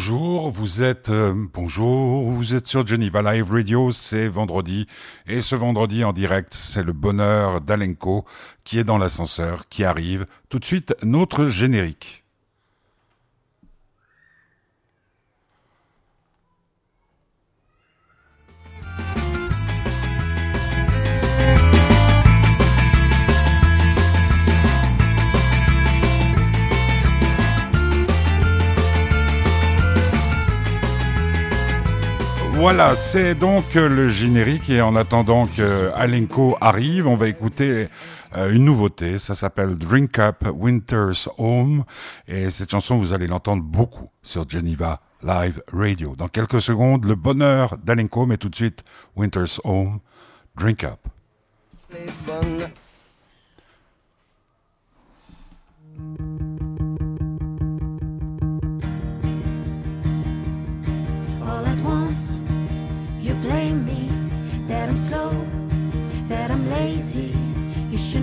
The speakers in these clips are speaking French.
Bonjour, vous êtes euh, bonjour, vous êtes sur Geneva Live Radio, c'est vendredi et ce vendredi en direct, c'est le bonheur d'Alenko qui est dans l'ascenseur qui arrive. Tout de suite notre générique. Voilà, c'est donc le générique et en attendant que Alenko arrive, on va écouter euh, une nouveauté, ça s'appelle Drink Up Winter's Home et cette chanson vous allez l'entendre beaucoup sur Geneva Live Radio. Dans quelques secondes, le bonheur d'Alenko, mais tout de suite Winter's Home, Drink Up.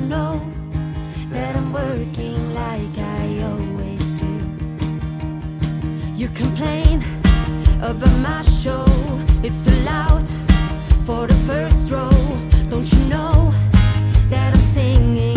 Know that I'm working like I always do. You complain about my show, it's too loud for the first row. Don't you know that I'm singing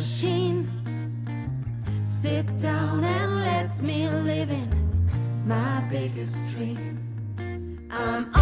machine. Sit down and let me live in my biggest dream. I'm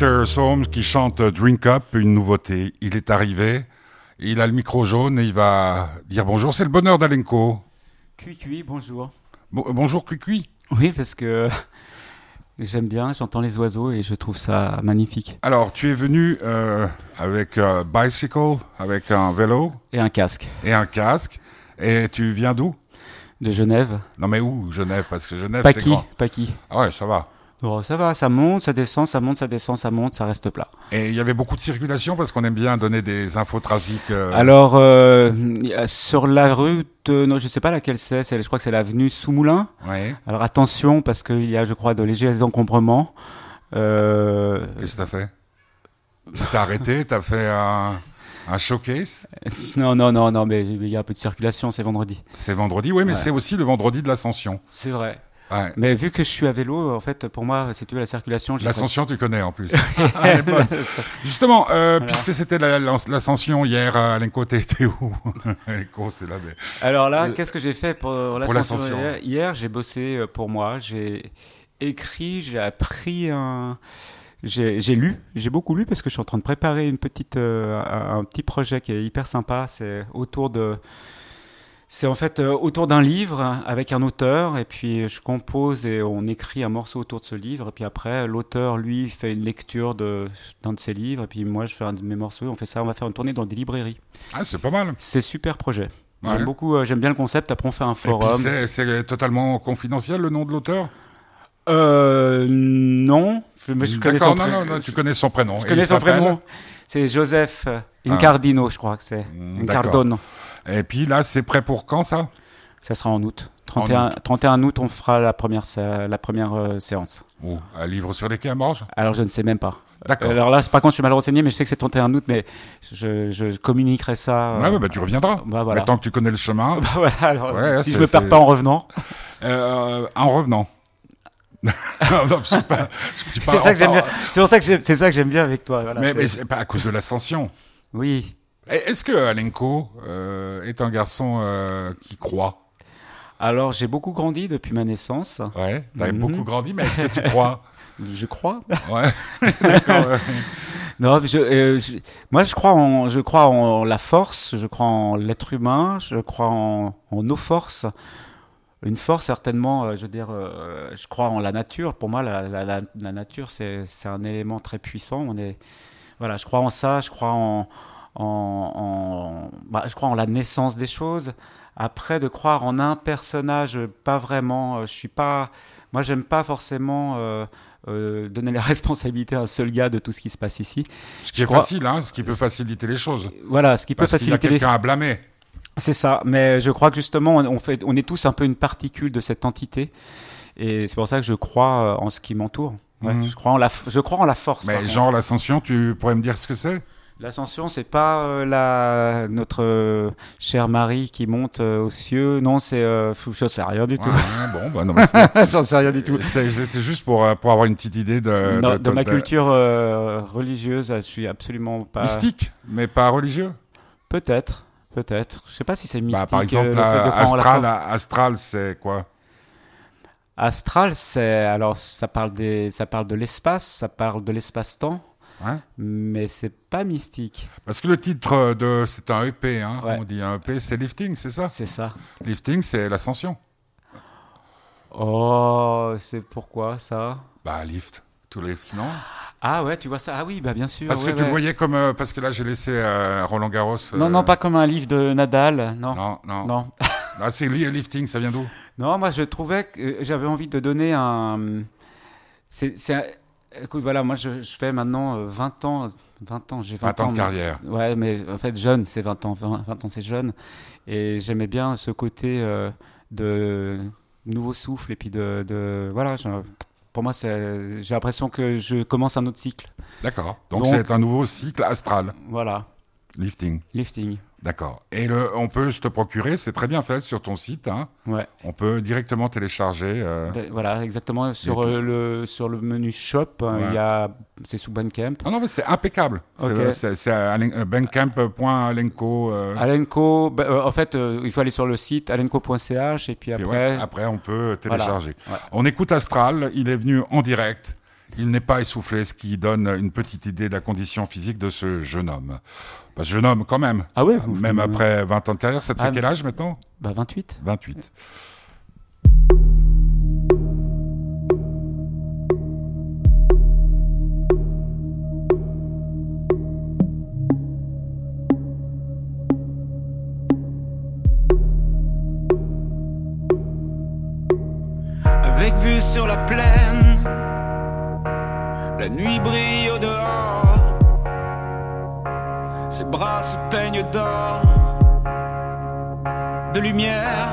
Winter Soames qui chante Drink Up, une nouveauté. Il est arrivé, il a le micro jaune et il va dire bonjour. C'est le bonheur d'Alenko. Cui bonjour. bonjour Cui Oui, parce que j'aime bien, j'entends les oiseaux et je trouve ça magnifique. Alors, tu es venu euh, avec un bicycle, avec un vélo Et un casque. Et un casque. Et tu viens d'où? De Genève. Non mais où Genève? Parce que Genève, c'est grand. Paki. Ah ouais, ça va. Ça va, ça monte, ça descend, ça monte, ça descend, ça monte, ça reste plat. Et il y avait beaucoup de circulation parce qu'on aime bien donner des infos trafic. Euh. Alors, euh, sur la route, non, je sais pas laquelle c'est, je crois que c'est l'avenue Soumoulin. Ouais. Alors attention parce qu'il y a, je crois, de légers encombrements. Euh... Qu'est-ce que t'as fait? T'as arrêté T'as fait un, un, showcase? Non, non, non, non, mais il y a un peu de circulation, c'est vendredi. C'est vendredi, oui, mais c'est aussi le vendredi de l'ascension. C'est vrai. Mais vu que je suis à vélo, en fait, pour moi, si tu veux, la circulation. L'ascension, tu connais en plus. Justement, euh, puisque c'était l'ascension hier, Alenko, t'étais où Alenko, c'est là. Mais... Alors là, qu'est-ce que j'ai fait pour, l'ascension Hier, j'ai bossé euh, pour moi, j'ai écrit, j'ai appris un. J'ai lu, j'ai beaucoup lu parce que je suis en train de préparer une petite, euh, un petit projet qui est hyper sympa. C'est autour de c'est en fait euh, autour d'un livre avec un auteur, et puis je compose et on écrit un morceau autour de ce livre, et puis après l'auteur lui fait une lecture d'un de, ses livres, et puis moi je fais un de mes morceaux. On fait ça, on va faire une tournée dans des librairies. Ah, c'est pas mal. C'est super projet. J'aime beaucoup, euh, j'aime bien le concept. Après on fait un forum. C'est totalement confidentiel le nom de l'auteur? Euh, non. Je, je connais son non, non, non, tu connais son prénom. Je connais son prénom. C'est Joseph Incardino, je crois que c'est. Hmm, Incardone. Et puis là, c'est prêt pour quand ça? Ça sera en août. 31, 31 août, on fera la première, la première euh, séance. Oh, un livre sur les quais à Morges Alors, je ne sais même pas. D'accord. Alors là, par contre, je suis mal renseigné, mais je sais que c'est 31 août, mais je, je communiquerai ça. Euh... Ouais, bah, tu reviendras. Bah, voilà. Tant que tu connais le chemin. Bah, voilà, alors, ouais, si je me perds pas en revenant. Euh, en revenant. c'est ça que j'aime bien. C'est ça que c'est ça que j'aime bien avec toi. Voilà, mais, mais pas à cause de l'ascension. Oui. Est-ce que Alenko euh, est un garçon euh, qui croit? Alors, j'ai beaucoup grandi depuis ma naissance. Ouais, t'as mm beaucoup grandi, mais est-ce que tu crois? Je crois. Ouais, d'accord. Non, euh, je, moi je crois en, je crois en la force, je crois en l'être humain, je crois en, en, nos forces. Une force certainement, je veux dire, je crois en la nature. Pour moi, la, la, la, la nature c'est un élément très puissant. On est, voilà, je crois en ça, je crois en en, bah, je crois en la naissance des choses. Après, de croire en un personnage, pas vraiment. Euh, je suis pas. Moi, j'aime pas forcément euh, euh, donner la responsabilité à un seul gars de tout ce qui se passe ici. Ce qui est facile, hein, ce qui peut faciliter les choses. Voilà, ce qui peut faciliter. Parce qu'il y a quelqu'un à blâmer. C'est ça. Mais je crois que justement, on, fait, on est tous un peu une particule de cette entité. Et c'est pour ça que je crois en ce qui m'entoure. Mhm. je, crois en la, je crois en la force. Mais genre l'ascension, tu pourrais me dire ce que c'est? L'ascension, c'est pas euh, la notre euh, chère Marie qui monte euh, aux cieux. Non, c'est je sais rien du tout. bon, bah non, j'en sais rien du tout. C'était juste pour pour avoir une petite idée de de, ma culture religieuse. Je suis absolument pas mystique, mais pas religieux. Peut-être, peut-être. Je sais pas si c'est mystique. Bah, par exemple, astral, astral, c'est quoi? Astral, c'est alors ça parle des ça parle de l'espace, ça parle de l'espace-temps. Mais c'est pas mystique. Parce que le titre de. C'est un EP, hein, on dit un EP, c'est Lifting, c'est ça? C'est ça. Lifting, c'est l'ascension. Oh, c'est pourquoi ça? Bah, lift. To lift, non? Ah ouais, tu vois ça? Ah oui, bah bien sûr. Parce que tu le voyais comme euh, parce que là j'ai laissé euh, Roland Garros. Non non, euh, pas comme un livre de Nadal, non. Non non. non. ah, c'est lifting, ça vient d'où? Non, moi je trouvais que j'avais envie de donner un. C'est Écoute, voilà, moi je, fais maintenant 20 euh, ans, 20 ans, j'ai 20, ans, de carrière. Ouais, mais en fait jeune, c'est 20 ans, 20, ans c'est jeune, et j'aimais bien ce côté euh, de nouveau souffle et puis de, de voilà, pour moi j'ai l'impression que je commence un autre cycle. D'accord. Donc c'est un nouveau cycle astral. Voilà. Lifting. Lifting. D'accord. Et le, on peut se procurer, c'est très bien fait sur ton site. Hein. Ouais. On peut directement télécharger. Euh, voilà, exactement. Sur euh, le sur le menu shop, il y a c'est sous Bandcamp. Ah non, mais c'est impeccable. C'est euh, bandcamp.alenco. Alenco. Bah, en fait, il faut aller sur le site alenco.ch et puis après. après, on peut télécharger. On écoute Astral. Il est venu en direct. Il n'est pas essoufflé, ce qui donne une petite idée de la condition physique de ce jeune homme. Bah, jeune homme quand même. Ah ouais Même après 20 ans de carrière, ça te fait ah, quel âge maintenant Bah 28. 28. Avec vue sur la plaine La nuit brille au dehors, ses bras se peignent d'or, de lumière.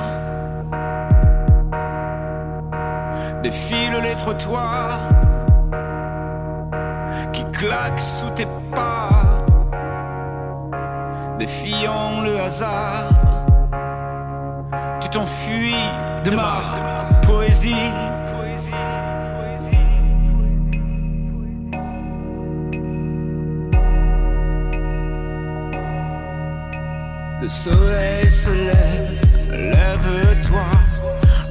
Défile les trottoirs qui claquent sous tes pas, défiant le hasard. Tu t'enfuis de ma poésie. Le soleil se lève, lève-toi.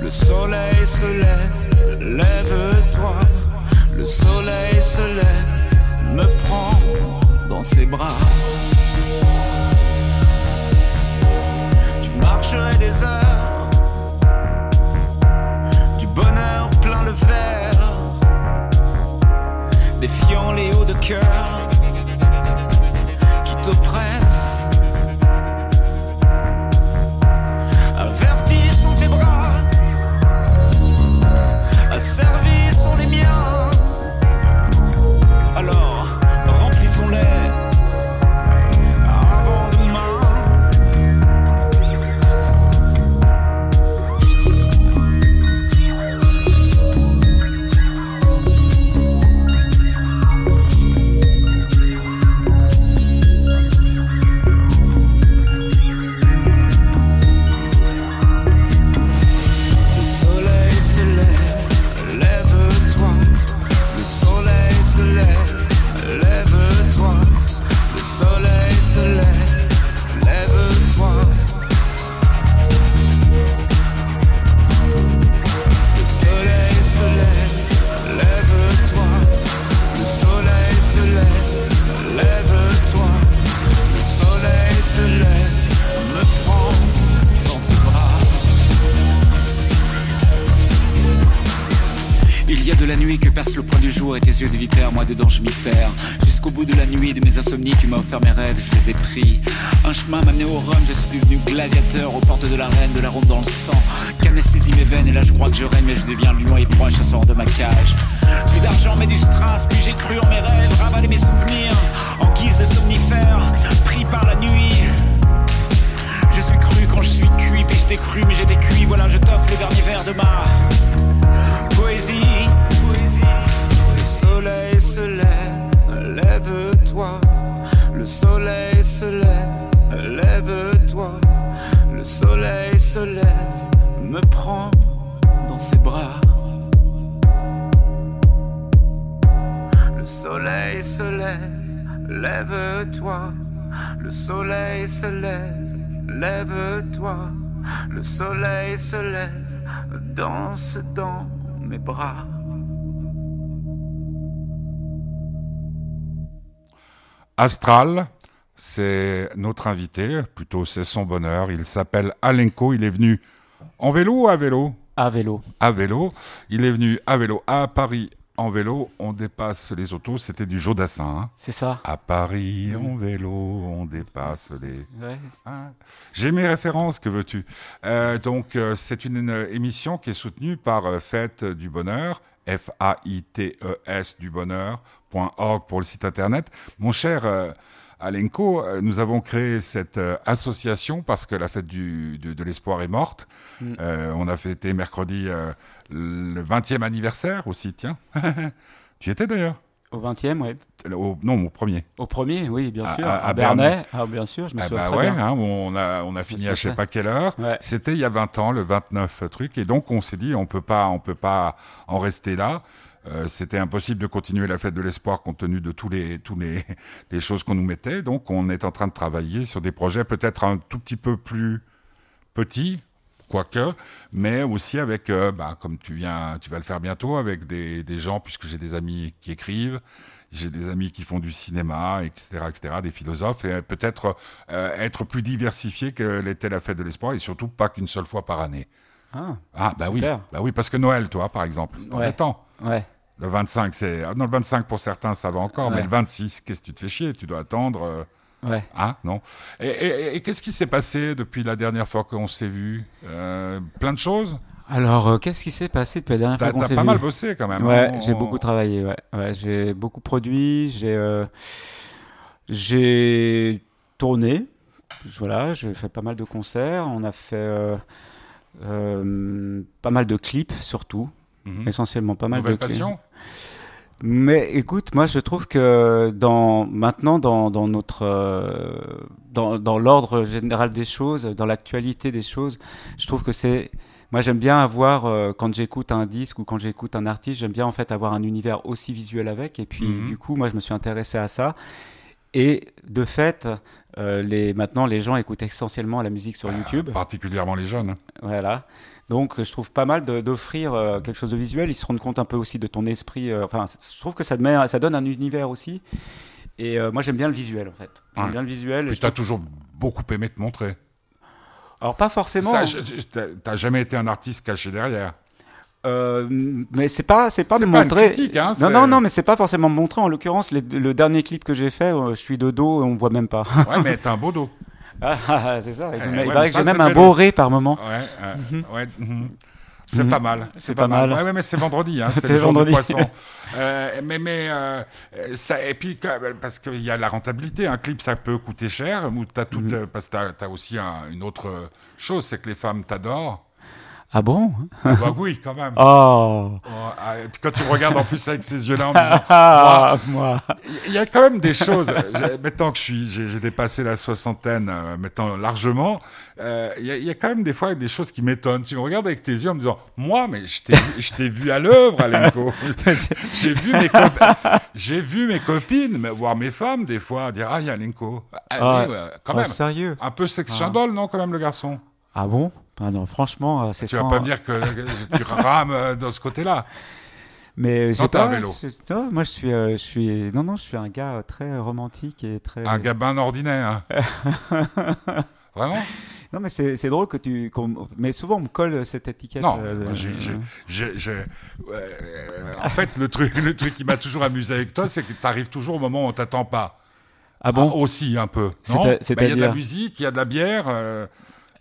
Le soleil se lève, lève-toi. Le soleil se lève, me prend dans ses bras. Tu marcherais des heures, du bonheur plein le verre, défiant les hauts de cœur qui t'oppressent. Dans Astral, c'est notre invité, plutôt c'est son bonheur. Il s'appelle Alenko, il est venu en vélo ou à vélo? À vélo. À vélo. Il est venu à vélo à Paris en vélo, on dépasse les autos. C'était du Jodassin. Hein. C'est ça. À Paris, en vélo, on dépasse les. Hein. J'ai mes références, que veux-tu? Euh, Donc, euh, c'est une, émission qui est soutenue par euh, Fête du Bonheur, F-A-I-T-E-S du Bonheur.org pour le site internet. Mon cher. Alenko, nous avons créé cette association parce que la fête du, de, l'espoir est morte. Mm. on a fêté mercredi le 20e anniversaire aussi, tiens. tu y étais d'ailleurs au 20e, oui. non, au premier. Au premier, oui, bien sûr. À, Bernay. Ah, bien sûr, je me ah souviens bah ouais, bien. Hein, on a, on a fini à je sais pas quelle heure. C'était il y a 20 ans, le 29 truc. Et donc, on s'est dit, on peut pas, on peut pas en rester là. Euh, c'était impossible de continuer la fête de l'espoir compte tenu de tous les, tous les, les choses qu'on nous mettait. Donc, on est en train de travailler sur des projets peut-être un tout petit peu plus petits, quoique, mais aussi avec, euh, bah, comme tu viens, tu vas le faire bientôt, avec des, des gens, puisque j'ai des amis qui écrivent, j'ai des amis qui font du cinéma, etc., etc., des philosophes, et peut-être euh, être plus diversifié que l'était la fête de l'espoir, et surtout pas qu'une seule fois par année. Ah, ah bah oui, bah oui, parce que Noël, toi, par exemple, c'est ouais. embêtant. Ouais. Le 25, c'est, ah, non, le 25 pour certains, ça va encore, mais le 26, qu'est-ce que tu te fais chier? Tu dois attendre. Euh, Ouais. Ah, non. Et, qu'est-ce qui s'est passé depuis la dernière fois qu'on s'est vu? Euh, Plein de choses? Alors, euh, qu'est-ce qui s'est passé depuis la dernière fois qu'on s'est vu? T'as pas mal bossé quand même. Ouais, hein. j'ai beaucoup travaillé. Ouais, ouais j'ai beaucoup produit. J'ai euh, j'ai tourné. Voilà, j'ai fait pas mal de concerts. On a fait pas mal de clips surtout, mhm. essentiellement pas mal Nouvelle de passion? Mais écoute, moi je trouve que dans maintenant dans, dans notre dans, dans l'ordre général des choses, dans l'actualité des choses, je trouve que c'est moi, j'aime bien avoir, euh, quand j'écoute un disque ou quand j'écoute un artiste, j'aime bien en fait avoir un univers aussi visuel avec. Et puis, mhm. du coup, moi, je me suis intéressé à ça. Et de fait, euh, les, maintenant, les gens écoutent essentiellement la musique sur ah, YouTube. Particulièrement les jeunes. Voilà. Donc, je trouve pas mal d'offrir euh, quelque chose de visuel. Ils se rendent compte un peu aussi de ton esprit. enfin, je trouve que ça, met, ça donne un univers aussi. Et moi, j'aime bien le visuel, en fait. J'aime bien le visuel. Et tu as toujours beaucoup aimé te montrer. Alors pas forcément. T'as jamais été un artiste caché derrière. Euh, mais c'est pas c'est pas me montrer. critique, hein, non non non, mais c'est pas forcément me montrer. En l'occurrence, le dernier clip que j'ai fait, euh, je suis de dos et on voit même pas. ouais, mais t'as un beau dos. Ah, ah, ah, c'est ça. il paraît que j'ai même un beau ré par moment. Ouais, ouais. Mhm. C'est mhm. pas mal. C'est pas, mal. Ouais, mais c'est vendredi, hein, c'est le jour vendredi. du poisson. euh, mais mais euh, ça et puis parce qu'il y a la rentabilité. Un clip, ça peut coûter cher. Ou t'as tout, mhm. parce que t'as as aussi une autre chose, c'est que les femmes t'adorent. Ah bon ah bah oui, quand même. Oh. oh ah, et puis quand tu regardes en plus avec ces yeux-là en disant, ah, moi, il y a quand même des choses. Maintenant que je suis, j'ai dépassé la soixantaine, euh, maintenant largement, euh, il y, a quand même des fois des choses qui m'étonnent. Tu me regardes avec tes yeux en me disant, moi, mais je t'ai vu à l'œuvre, Alenko. j'ai vu mes j'ai vu mes copines, voire mes femmes des fois dire, ah, il y a Alenko. Ah, quand même. Sérieux? Un peu sex symbole, non, quand même le garçon? Ah bon? Ah non, franchement, euh, c'est Tu vas pas me dire que tu rames euh, dans ce côté-là. Mais euh, pas. un vélo. non, moi, je suis, je suis, non, non, je suis un gars très romantique et très. Un gars bien ordinaire. Vraiment? Non, mais c'est drôle que tu. mais souvent, on me colle cette étiquette. Non, en fait, le truc, le truc qui m'a toujours amusé avec toi, c'est que tu arrives toujours au moment où on t'attend pas. Ah bon? Ah, Aussi, un peu. Bah, il y a de la musique, il y a de la bière.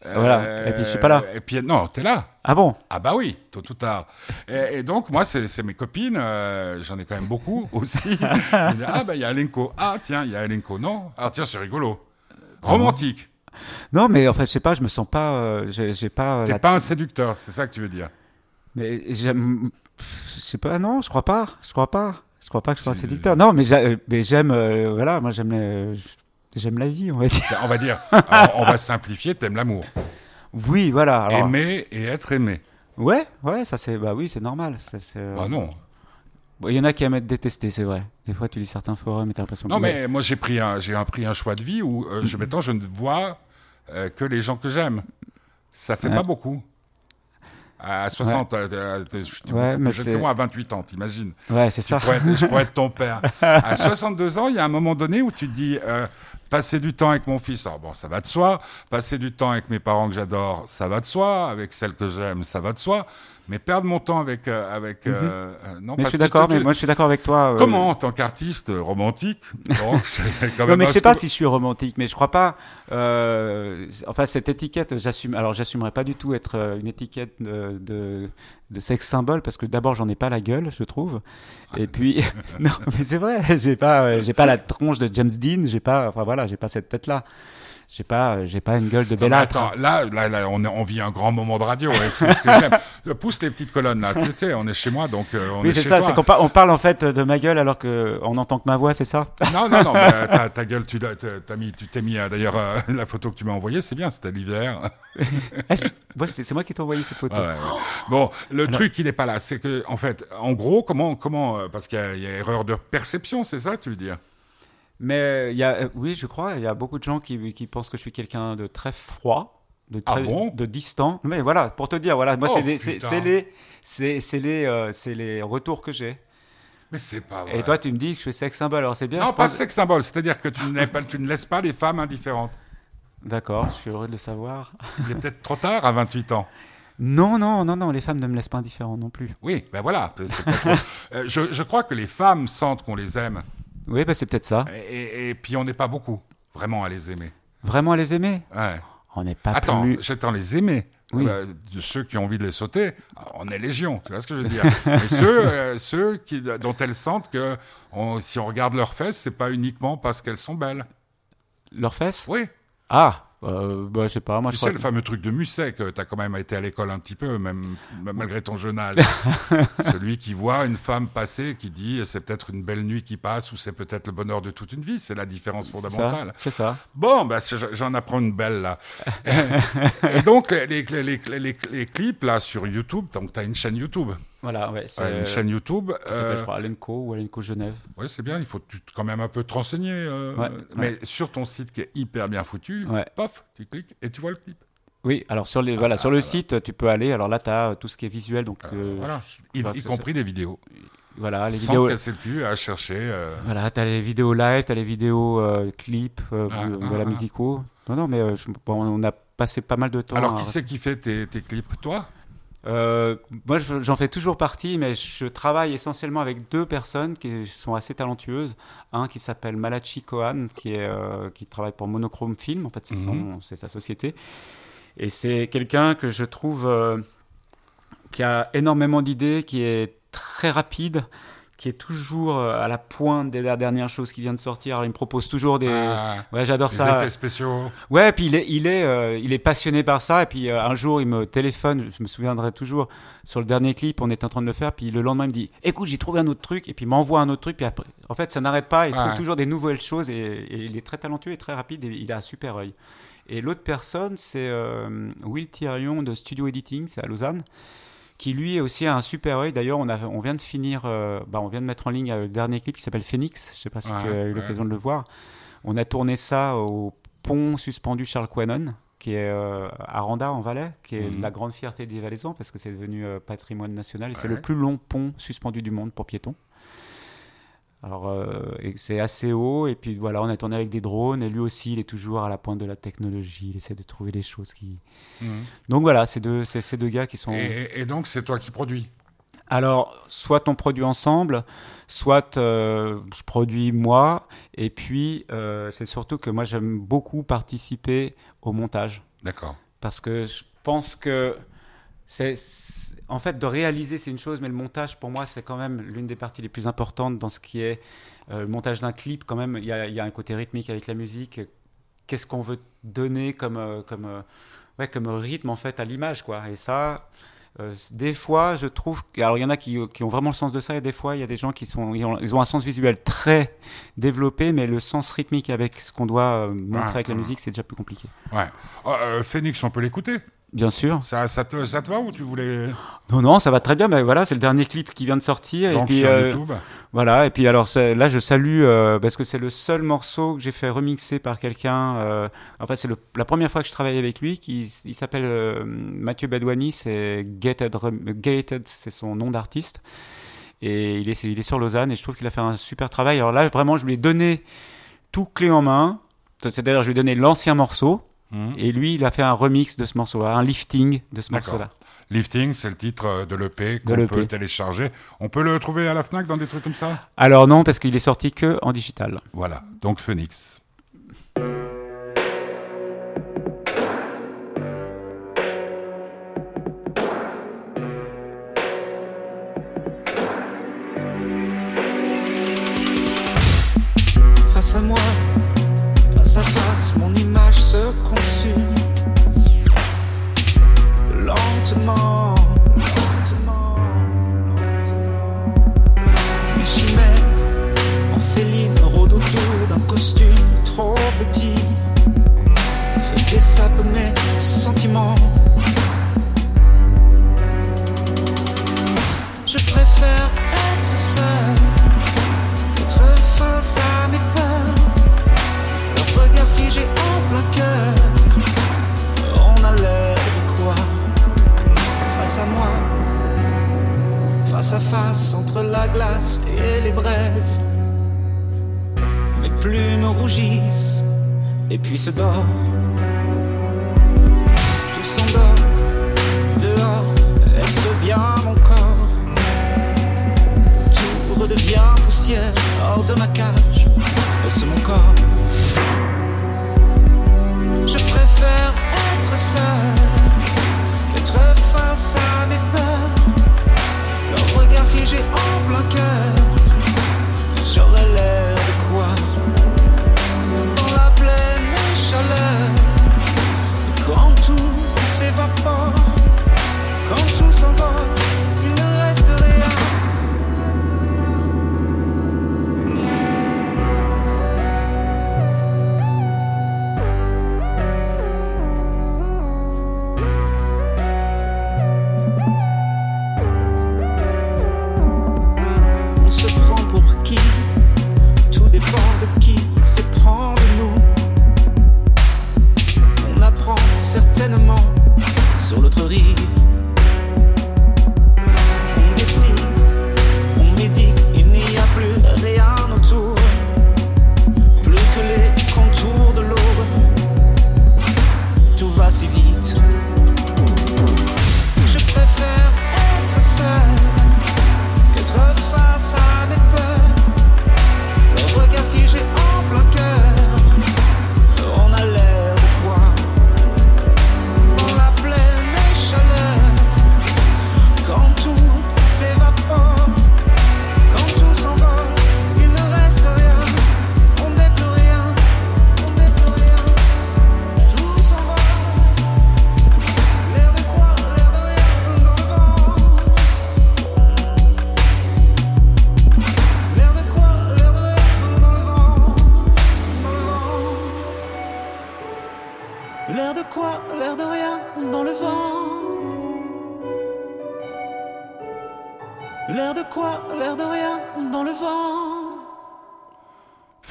Voilà. Et puis je suis pas là. Et puis non, t'es là. Ah bon? Ah bah oui, tôt ou tard. Et, donc moi, c'est mes copines, euh, j'en ai quand même beaucoup aussi. ah bah il y a Alenko. Ah tiens, il y a Alenko. Non. Ah tiens, c'est rigolo. Ah Romantique. Non, mais en fait, je sais pas, je me sens pas, euh, j'ai pas. Euh, t'es pas un séducteur, c'est ça que tu veux dire? Mais j'aime, je sais pas, non, je crois pas, je crois pas. Je crois pas que je sois un séducteur. Non, mais j'aime, voilà, moi j'aime les, J'aime la vie, on va dire. On va dire, on va simplifier, t'aimes l'amour. Oui, voilà. Aimer et être aimé. Ouais, ouais, ça c'est, bah oui, c'est normal. Ça, euh, Ah non. Il y en a qui aiment être détestés, c'est vrai. Des fois, tu lis certains forums et t'as l'impression. Non, mais moi j'ai pris un, j'ai pris un choix de vie où euh, je, maintenant je ne vois euh, que les gens que j'aime. Ça fait pas beaucoup. À 60, ouais. j'étais moi à 28 ans, t'imagines Ouais, c'est ça. je pourrais être ton père. à 62 ans, il y a un moment donné où tu te dis, Passer du temps avec mon fils, bon, ça va de soi. Passer du temps avec mes parents que j'adore, ça va de soi. Avec celles que j'aime, ça va de soi. Mais perdre mon temps avec euh, avec mhm. euh, euh, non. Mais je suis d'accord. Mais moi, je suis d'accord avec toi. Comment, en tant qu'artiste romantique bon, quand Non, mais je sais pas si je suis romantique, mais je crois pas. enfin, cette étiquette, j'assume. Alors, j'assumerais pas du tout être une étiquette de, de, de sexe symbole parce que d'abord, j'en ai pas la gueule, je trouve. Et puis, non, mais c'est vrai, j'ai pas, j'ai pas la tronche de James Dean, j'ai pas, enfin voilà, j'ai pas cette tête là j'ai pas, euh, j'ai pas une gueule de bellâtre. Attends, là, là, là, on, on vit un grand moment de radio. c'est ce que j'aime. Pousse les petites colonnes là. Tu sais, on est chez moi, donc euh, on oui, c'est ça. C'est qu'on on parle en fait de ma gueule alors que on entend que ma voix, c'est ça? Non, non, non. mais, ta, ta, gueule, tu t'as mis, tu t'es mis. Euh, d'ailleurs, la photo que tu m'as envoyée, c'est bien. C'était l'hiver. Ah, c'est moi qui t'ai envoyé cette photo. Bon, le truc, il n'est pas là. C'est que, en fait, en gros, comment, comment, parce qu'il y, y, a erreur de perception, c'est ça, tu veux dire? Mais il y a, euh, oui, je crois, il y a beaucoup de gens qui, qui pensent que je suis quelqu'un de très froid, de ah très de distant. Mais voilà, pour te dire, voilà, moi oh, c'est les, c'est les, euh, les retours que j'ai. Mais c'est pas vrai. Et toi, tu me dis que je suis sex symbole, alors c'est bien. Non, pas sex symbole, c'est-à-dire que tu, pas, tu ne laisses pas les femmes indifférentes. D'accord, je suis heureux de le savoir. Il est peut-être trop tard à 28 ans. Non, non, non, non, les femmes ne me laissent pas indifférent non plus. Oui, ben voilà. Euh, je, je, crois que les femmes sentent qu'on les aime. Oui, bah c'est peut-être ça. Et, puis on n'est pas beaucoup, vraiment, à les aimer. Vraiment à les aimer Ouais. on n'est pas Attends, plus... j'attends les aimer. Oui. Euh, de ceux qui ont envie de les sauter, on est légion, tu vois ce que je veux dire. Mais ceux, euh, ceux qui, dont elles sentent que on- si on regarde leurs fesses, c'est pas uniquement parce qu'elles sont belles. Leurs fesses? Oui. Ah, euh, bah, je sais pas, moi Tu je sais, crois le que- fameux truc de Musset, que tu as quand même été à l'école un petit peu, même, malgré ton jeune âge. Celui qui voit une femme passer, qui dit c'est peut-être une belle nuit qui passe ou c'est peut-être le bonheur de toute une vie. C'est la différence fondamentale. C'est ça. Bon, bah, j'en apprends une belle là. Et donc, les, les, les, les- les clips là sur YouTube, donc tu as une chaîne YouTube. Voilà, ouais. C'est une chaîne YouTube. euh, je crois, Alenco ou Alenco Genève. ouais, c'est bien, il faut tu- quand même un peu te renseigner. euh, Ouais, mais sur ton site qui est hyper bien foutu, paf, tu cliques et tu vois le clip. Oui, alors sur, les, Ah, voilà, sur le voilà. site, tu peux aller. Alors là, tu as tout ce qui est visuel. Donc, Euh, euh, voilà. Y, compris des vidéos. Voilà, les Sans vidéos. te casser le cul à chercher. euh, Voilà, t'as les vidéos live, t'as les vidéos euh, clips, euh, Ah, ah, ah. musicaux. Non, non, mais euh, bon, on a passé pas mal de temps. Alors, à- qui c'est qui fait tes, tes clips Toi? Euh, moi, je- j'en fais toujours partie, mais je travaille essentiellement avec deux personnes qui sont assez talentueuses. Un qui s'appelle Malachi qui, est, euh, qui travaille pour Monochrome Film. En fait, c'est Mhm. c'est sa société. Et c'est quelqu'un que je trouve euh, qui a énormément d'idées, qui est très rapide, qui est toujours euh, à la pointe des dernières choses qui viennent de sortir. Alors, il me propose toujours des. Ah, Ouais, j'adore ça. effets spéciaux. Ouais, puis il est, il est, euh, il est passionné par ça. Et puis euh, un jour, il me téléphone, je me souviendrai toujours, sur le dernier clip, on était en train de le faire. Puis le lendemain, il me dit Écoute, j'ai trouvé un autre truc. Et puis il m'envoie un autre truc. Puis après, en fait, ça n'arrête pas. Il trouve toujours des nouvelles choses. Et, et il est très talentueux et très rapide. Et il a un super œil. Et l'autre personne, c'est euh, Will Thirion de Studio Editing, c'est à Lausanne. Qui lui aussi a un super œil. D'ailleurs, on, a, on vient de finir, euh, bah, on vient de mettre en ligne euh, le dernier clip qui s'appelle Phoenix. Je sais pas si Ouais, tu as eu ouais. l'occasion de le voir. On a tourné ça au pont suspendu Charles Quenon, qui est euh, à Randa en Valais, qui est Mhm. la grande fierté des Valaisans parce que c'est devenu euh, patrimoine national c'est le plus long pont suspendu du monde pour piétons. Alors, euh, c'est assez haut, et puis voilà, on a tourné avec des drones, et lui aussi, il est toujours à la pointe de la technologie, il essaie de trouver des choses qui. Mhm. Donc voilà, c'est deux, ces deux gars qui sont. Et, et donc, c'est toi qui produis? Alors, soit on produit ensemble, soit euh, je produis moi, et puis euh, c'est surtout que moi j'aime beaucoup participer au montage D'accord. parce que je pense que c'est en fait de réaliser c'est une chose, mais le montage pour moi c'est quand même l'une des parties les plus importantes dans ce qui est euh, le montage d'un clip. Quand même, il y a, il y a un côté rythmique avec la musique. Qu'est-ce qu'on veut donner comme euh, comme euh, ouais comme rythme en fait à l'image quoi. Et ça. des fois, je trouve. Alors, il y en a qui, qui ont vraiment le sens de ça, et des fois, il y a des gens qui sont, ils ont, ils ont un sens visuel très développé, mais le sens rythmique avec ce qu'on doit montrer Ouais, avec la ouais. musique, c'est déjà plus compliqué. Ouais. Oh, Phoenix, on peut l'écouter? Bien sûr. ça, ça, te, ça te va ou tu voulais. Non, non, ça va très bien. Mais voilà, c'est le dernier clip qui vient de sortir. Donc, et puis, sur euh, YouTube voilà. Et puis, alors là, je salue euh, parce que c'est le seul morceau que j'ai fait remixer par quelqu'un. Euh, en fait, c'est la première fois que je travaille avec lui. Qui, il s'appelle euh, Mathieu Badouani. C'est Gated, Gated, c'est son nom d'artiste. Et il est, il est sur Lausanne. Et je trouve qu'il a fait un super travail. Alors là, vraiment, je lui ai donné tout clé en main. C'est-à-dire, je lui ai donné l'ancien morceau. Mhm. Et lui, il a fait un remix de ce morceau-là, un lifting de ce morceau-là. Lifting, c'est le titre euh, de l'EP qu'on peut télécharger. On peut le trouver à la Fnac dans des trucs comme ça? Alors non, parce qu'il est sorti que en digital. Voilà. Donc, Phoenix. Se consume. Lentement. Mes chimères, orphelines, rôdent autour d'un costume trop petit. Se dessapent mes sentiments. Face à face entre la glace et les braises. Mes plumes rougissent et puis se dort. Tout s'endort dehors, est-ce bien mon corps? Tout redevient poussière hors de ma cage. Est-ce mon corps? Je préfère de j'ai en plein cœur.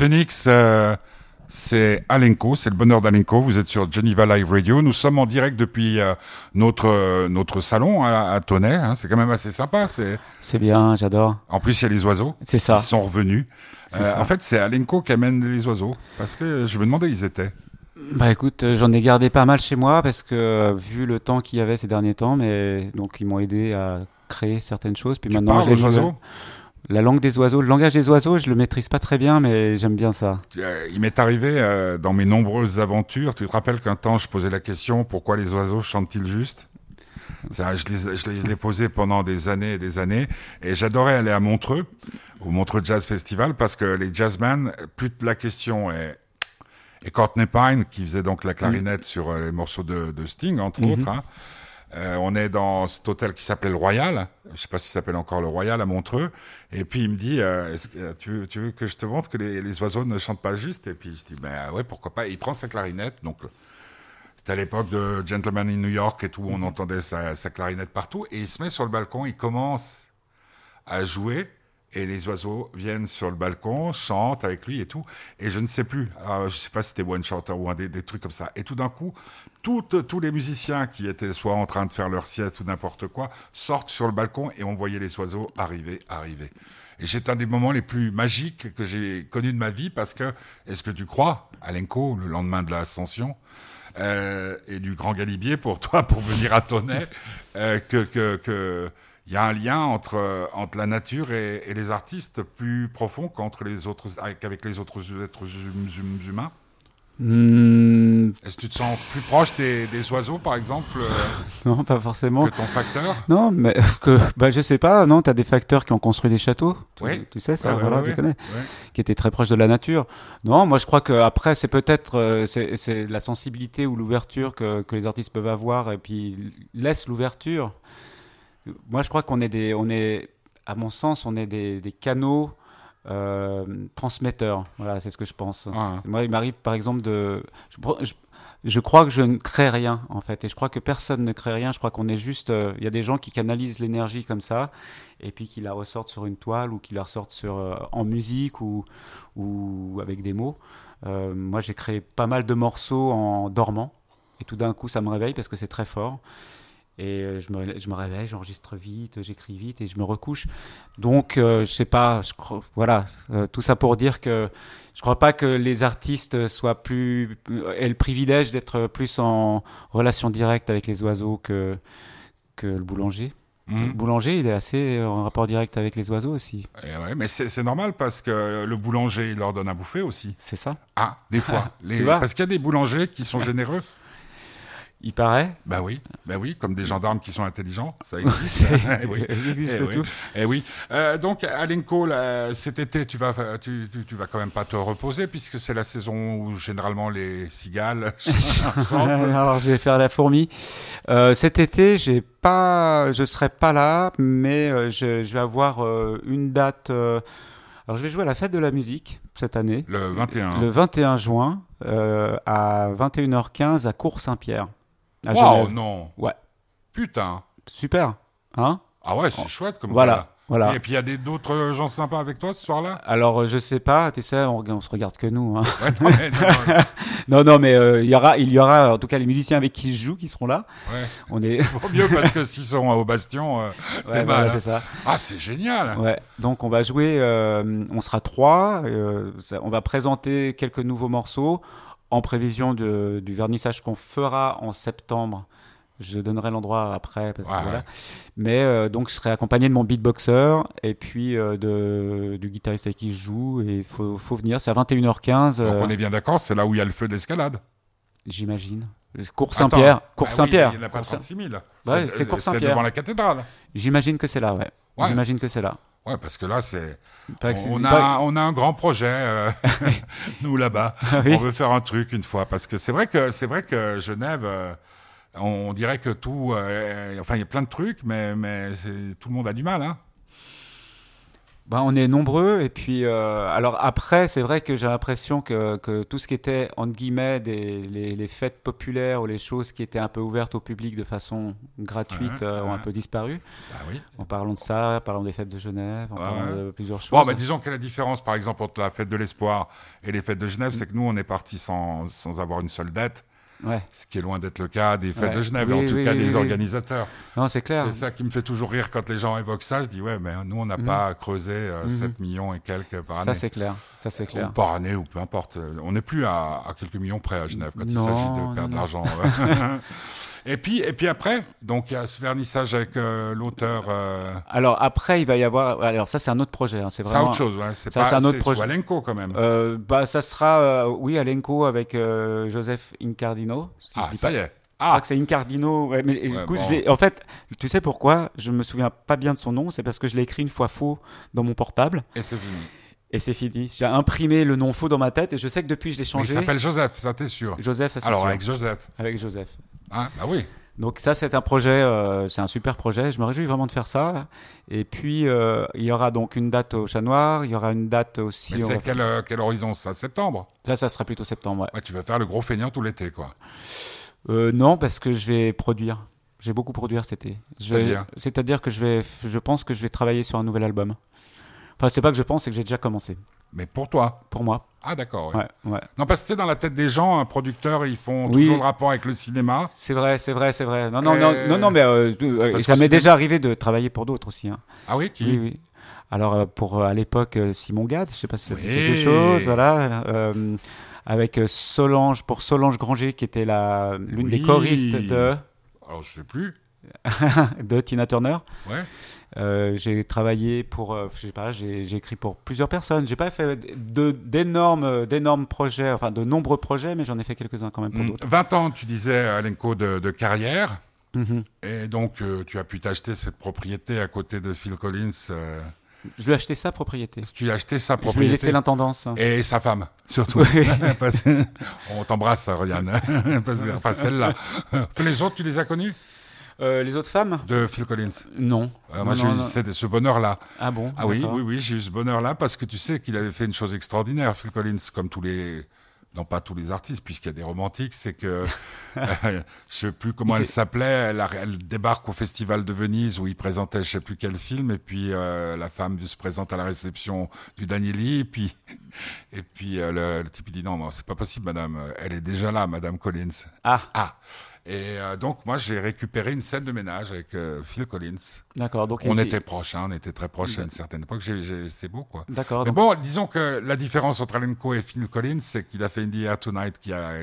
Phoenix, euh, c'est Alenko, c'est le bonheur d'Alenko. Vous êtes sur Geneva Live Radio. Nous sommes en direct depuis euh, notre euh, notre salon à, à Tonnet. Hein. C'est quand même assez sympa. C'est c'est bien, j'adore. En plus, il y a les oiseaux. C'est ça. Ils sont revenus. en fait, c'est Alenko qui amène les oiseaux parce que je me demandais où ils étaient. Bah écoute, j'en ai gardé pas mal chez moi parce que vu le temps qu'il y avait ces derniers temps, mais donc ils m'ont aidé à créer certaines choses. Puis tu maintenant, j'ai aux oiseaux? La langue des oiseaux, le langage des oiseaux, je le maîtrise pas très bien, mais j'aime bien ça. Il m'est arrivé euh, dans mes nombreuses aventures. Tu te rappelles qu'un temps je posais la question pourquoi les oiseaux chantent-ils juste? Je les, je les ai posés pendant des années et des années, et j'adorais aller à Montreux, au Montreux Jazz Festival, parce que les jazzmen, plus la question est et Courtney Pine, qui faisait donc la clarinette mm. sur euh, les morceaux de, de Sting, entre mm-hmm. autres. Hein, euh, on est dans cet hôtel qui s'appelait le Royal. Je sais pas s'il s'appelle encore le Royal à Montreux. Et puis il me dit, euh, tu, veux, que je te montre que les, oiseaux ne chantent pas juste? Et puis je dis, ben ouais, pourquoi pas? il prend sa clarinette. Donc c'était à l'époque de Gentleman in New York et tout. On entendait sa, clarinette partout. Et il se met sur le balcon. Il commence à jouer et les oiseaux viennent sur le balcon, chantent avec lui et tout. Et je ne sais plus, je sais pas si c'était One Shot ou un des, trucs comme ça. Et tout d'un coup, tous les musiciens qui étaient soit en train de faire leur sieste ou n'importe quoi sortent sur le balcon et on voyait les oiseaux arriver, arriver. Et c'est un des moments les plus magiques que j'ai connus de ma vie parce que, est-ce que tu crois, Alenko, le lendemain de l'ascension, euh, et du Grand Galibier pour toi, pour venir à Tonnet, euh, que, que, que y a un lien entre, entre la nature et, et les artistes plus profond qu'entre les autres, qu'avec les autres êtres hum, humains? Hmm. Est-ce que tu te sens plus proche des, des oiseaux, par exemple euh, Non, pas forcément. Que ton facteur Non, mais que, bah, je sais pas. Non, tu as des facteurs qui ont construit des châteaux. Tu, oui. tu sais ça, voilà, tu connais. Qui étaient très proches de la nature. Non, moi je crois que après c'est peut-être euh, c'est la sensibilité ou l'ouverture que, que les artistes peuvent avoir et puis laisse l'ouverture. Moi je crois qu'on est des, on est, à mon sens, on est des, des canaux euh, transmetteur. Voilà, c'est ce que je pense. Ah. Moi, il m'arrive par exemple de. Je, crois que je ne crée rien en fait, et je crois que personne ne crée rien. Je crois qu'on est juste. Euh, il y a des gens qui canalisent l'énergie comme ça, et puis qui la ressortent sur une toile ou qui la ressortent sur euh, en musique ou ou avec des mots. moi, j'ai créé pas mal de morceaux en dormant, et tout d'un coup, ça me réveille parce que c'est très fort. Et euh, je me, je me réveille, j'enregistre vite, j'écris vite et je me recouche. Donc, euh, je sais pas, je crois, voilà, euh, tout ça pour dire que je crois pas que les artistes soient plus aient le privilège d'être plus en relation directe avec les oiseaux que que le boulanger. Mmh. Le boulanger, il est assez en rapport direct avec les oiseaux aussi. Et ouais, mais c'est normal parce que le boulanger, il leur donne à bouffer aussi. C'est ça. Ah, des fois. les, parce qu'il y a des boulangers qui sont généreux. Il paraît Bah oui, bah oui, comme des gendarmes qui sont intelligents, ça existe. Eh oui. Il existe et eh tout. Et oui. Euh, donc, Alenko, cet été, tu vas, tu, tu, vas quand même pas te reposer puisque c'est la saison où généralement les cigales Alors, je vais faire la fourmi. Euh, cet été, j'ai pas, je serai pas là, mais euh, je, je, vais avoir euh, une date. Alors, je vais jouer à la fête de la musique cette année. Le 21. Le 21 juin à 21h15 à Cours-Saint-Pierre. Waouh, non. Ouais. Putain. Super. Hein? Ah ouais, c'est chouette comme Voilà. Voilà. Et puis il y a d'autres gens sympas avec toi ce soir-là? Alors je sais pas, tu sais, on, on se regarde que nous. Hein. non, non, mais euh, il y aura, il y aura en tout cas les musiciens avec qui je joue qui seront là. Ouais. On est Vaut mieux parce que s'ils sont au Bastion, euh, ouais, voilà, c'est ça. Ah c'est génial. Ouais. Donc on va jouer, euh, on sera trois. Euh, on va présenter quelques nouveaux morceaux en prévision de, du vernissage qu'on fera en septembre. Je donnerai l'endroit après. Parce que voilà. Mais euh, donc, je serai accompagné de mon beatboxer et puis euh, de, du guitariste avec qui je joue. Et il faut, faut, venir. C'est à 21h15. Donc, on est bien d'accord, c'est là où il y a le feu d'escalade. J'imagine. Cours Saint-Pierre. Cours bah Saint-Pierre. Oui, il n'y en a pas 36 000. Ouais, c'est Cours Saint-Pierre. Devant la cathédrale. J'imagine que c'est là, ouais. J'imagine que c'est là. Ouais, parce que là, c'est. On, a, on a un grand projet, euh, nous là-bas. Ah oui. On veut faire un truc une fois, parce que c'est vrai que c'est vrai que Genève, euh, on dirait que tout, euh, enfin, il y a plein de trucs, mais mais tout le monde a du mal, hein. Bah, on est nombreux et puis euh, alors après c'est vrai que j'ai l'impression que, que, tout ce qui était entre guillemets des, les, fêtes populaires ou les choses qui étaient un peu ouvertes au public de façon gratuite euh, ont un peu disparu. Bah oui. En parlant de ça, en parlant des fêtes de Genève, en parlant de plusieurs choses. Bon, bah, disons que la différence par exemple entre la fête de l'espoir et les fêtes de Genève, c'est que nous on est parti sans, sans avoir une seule dette. Ce qui est loin d'être le cas des fêtes de Genève, en tout cas des organisateurs. Non, c'est clair. C'est ça qui me fait toujours rire quand les gens évoquent ça. Je dis, ouais, mais nous, on n'a mhm. pas creusé 7 euh, mhm. millions et quelques par année. Ça, c'est clair. Ça, c'est clair. Ou par année, ou peu importe. On n'est plus à, quelques millions près à Genève quand il s'agit de perdre de l'argent. Et puis, et puis après, donc il y a ce vernissage avec euh, l'auteur. Euh, alors après, il va y avoir. Alors ça, c'est un autre projet. Hein. C'est vraiment. C'est autre chose. C'est pas. un autre projet. Alenco quand même. Euh, bah, ça sera, oui, Alenco avec Joseph Incardino. Si ah, ça y est. Ah, c'est Incardino. Ouais, mais en fait, tu sais pourquoi? Je me souviens pas bien de son nom. C'est parce que je l'ai écrit une fois faux dans mon portable. Et c'est fini. Et c'est fini. J'ai imprimé le nom faux dans ma tête et je sais que depuis je l'ai changé. il s'appelle Joseph, ça t'es sûr Joseph, ça c'est Alors avec Joseph. Avec Joseph. Ah, bah oui. Donc ça, c'est un projet, euh, c'est un super projet. Je me réjouis vraiment de faire ça. Et puis, euh, il y aura donc une date au Chat Noir. Il y aura une date aussi. Mais c'est quel, euh, quel, horizon? Ça Septembre? Ça, ça sera plutôt septembre. Ouais. tu vas faire le gros feignant tout l'été, quoi. non, parce que je vais produire. J'ai beaucoup produire cet été. C'est-à-dire? C'est-à-dire que je vais, je pense que je vais travailler sur un nouvel album. Enfin, c'est pas que je pense, c'est que j'ai déjà commencé. Mais pour toi Pour moi. Ah d'accord. Ouais. Ouais, Non parce que c'est dans la tête des gens, un producteur, ils font toujours le rapport avec le cinéma. C'est vrai, c'est vrai, c'est vrai. Non non, non non mais euh, euh, ça m'est déjà arrivé de travailler pour d'autres aussi. Hein. Ah oui qui? Oui oui. Alors euh, pour à l'époque Simon Gad, je sais pas si ça quelque chose, voilà. avec Solange pour Solange Granger qui était la l'une des choristes de. Alors je sais plus. de Tina Turner. Ouais. Euh, j'ai travaillé pour, euh, je sais pas, j'ai écrit pour plusieurs personnes. J'ai pas fait d'énormes, d'énormes projets, enfin de nombreux projets, mais j'en ai fait quelques-uns quand même pour mm. d'autres. 20 ans, tu disais, Alenko, de, de carrière. Mm-hmm. Et donc, euh, tu as pu t'acheter cette propriété à côté de Phil Collins. Je lui ai acheté sa propriété. Tu as acheté sa propriété. Je lui ai laissé l'intendance. Et sa femme, surtout. On t'embrasse, Ryan. enfin, celle-là. Les autres, tu les as connus euh, les autres femmes? De Phil Collins. Non. Euh, moi, j'ai eu ce bonheur-là. Ah bon? Ah oui, oui, oui, j'ai eu ce bonheur-là parce que tu sais qu'il avait fait une chose extraordinaire, Phil Collins, comme tous les non pas tous les artistes, puisqu'il y a des romantiques, c'est que euh, je sais plus comment elle s'appelait. Elle, débarque au Festival de Venise où il présentait je sais plus quel film, et puis la femme se présente à la réception du Danieli, et puis et puis le, le, type il dit non non c'est pas possible madame, elle est déjà là madame Collins. Ah ah. Et euh, donc, moi, j'ai récupéré une scène de ménage avec euh, Phil Collins. D'accord. Donc, on était proches, hein, on était très proches à une certaine époque. C'est beau, quoi. D'accord. Mais bon, disons que la différence entre Alenko et Phil Collins, c'est qu'il a fait Indie Air Tonight qui a.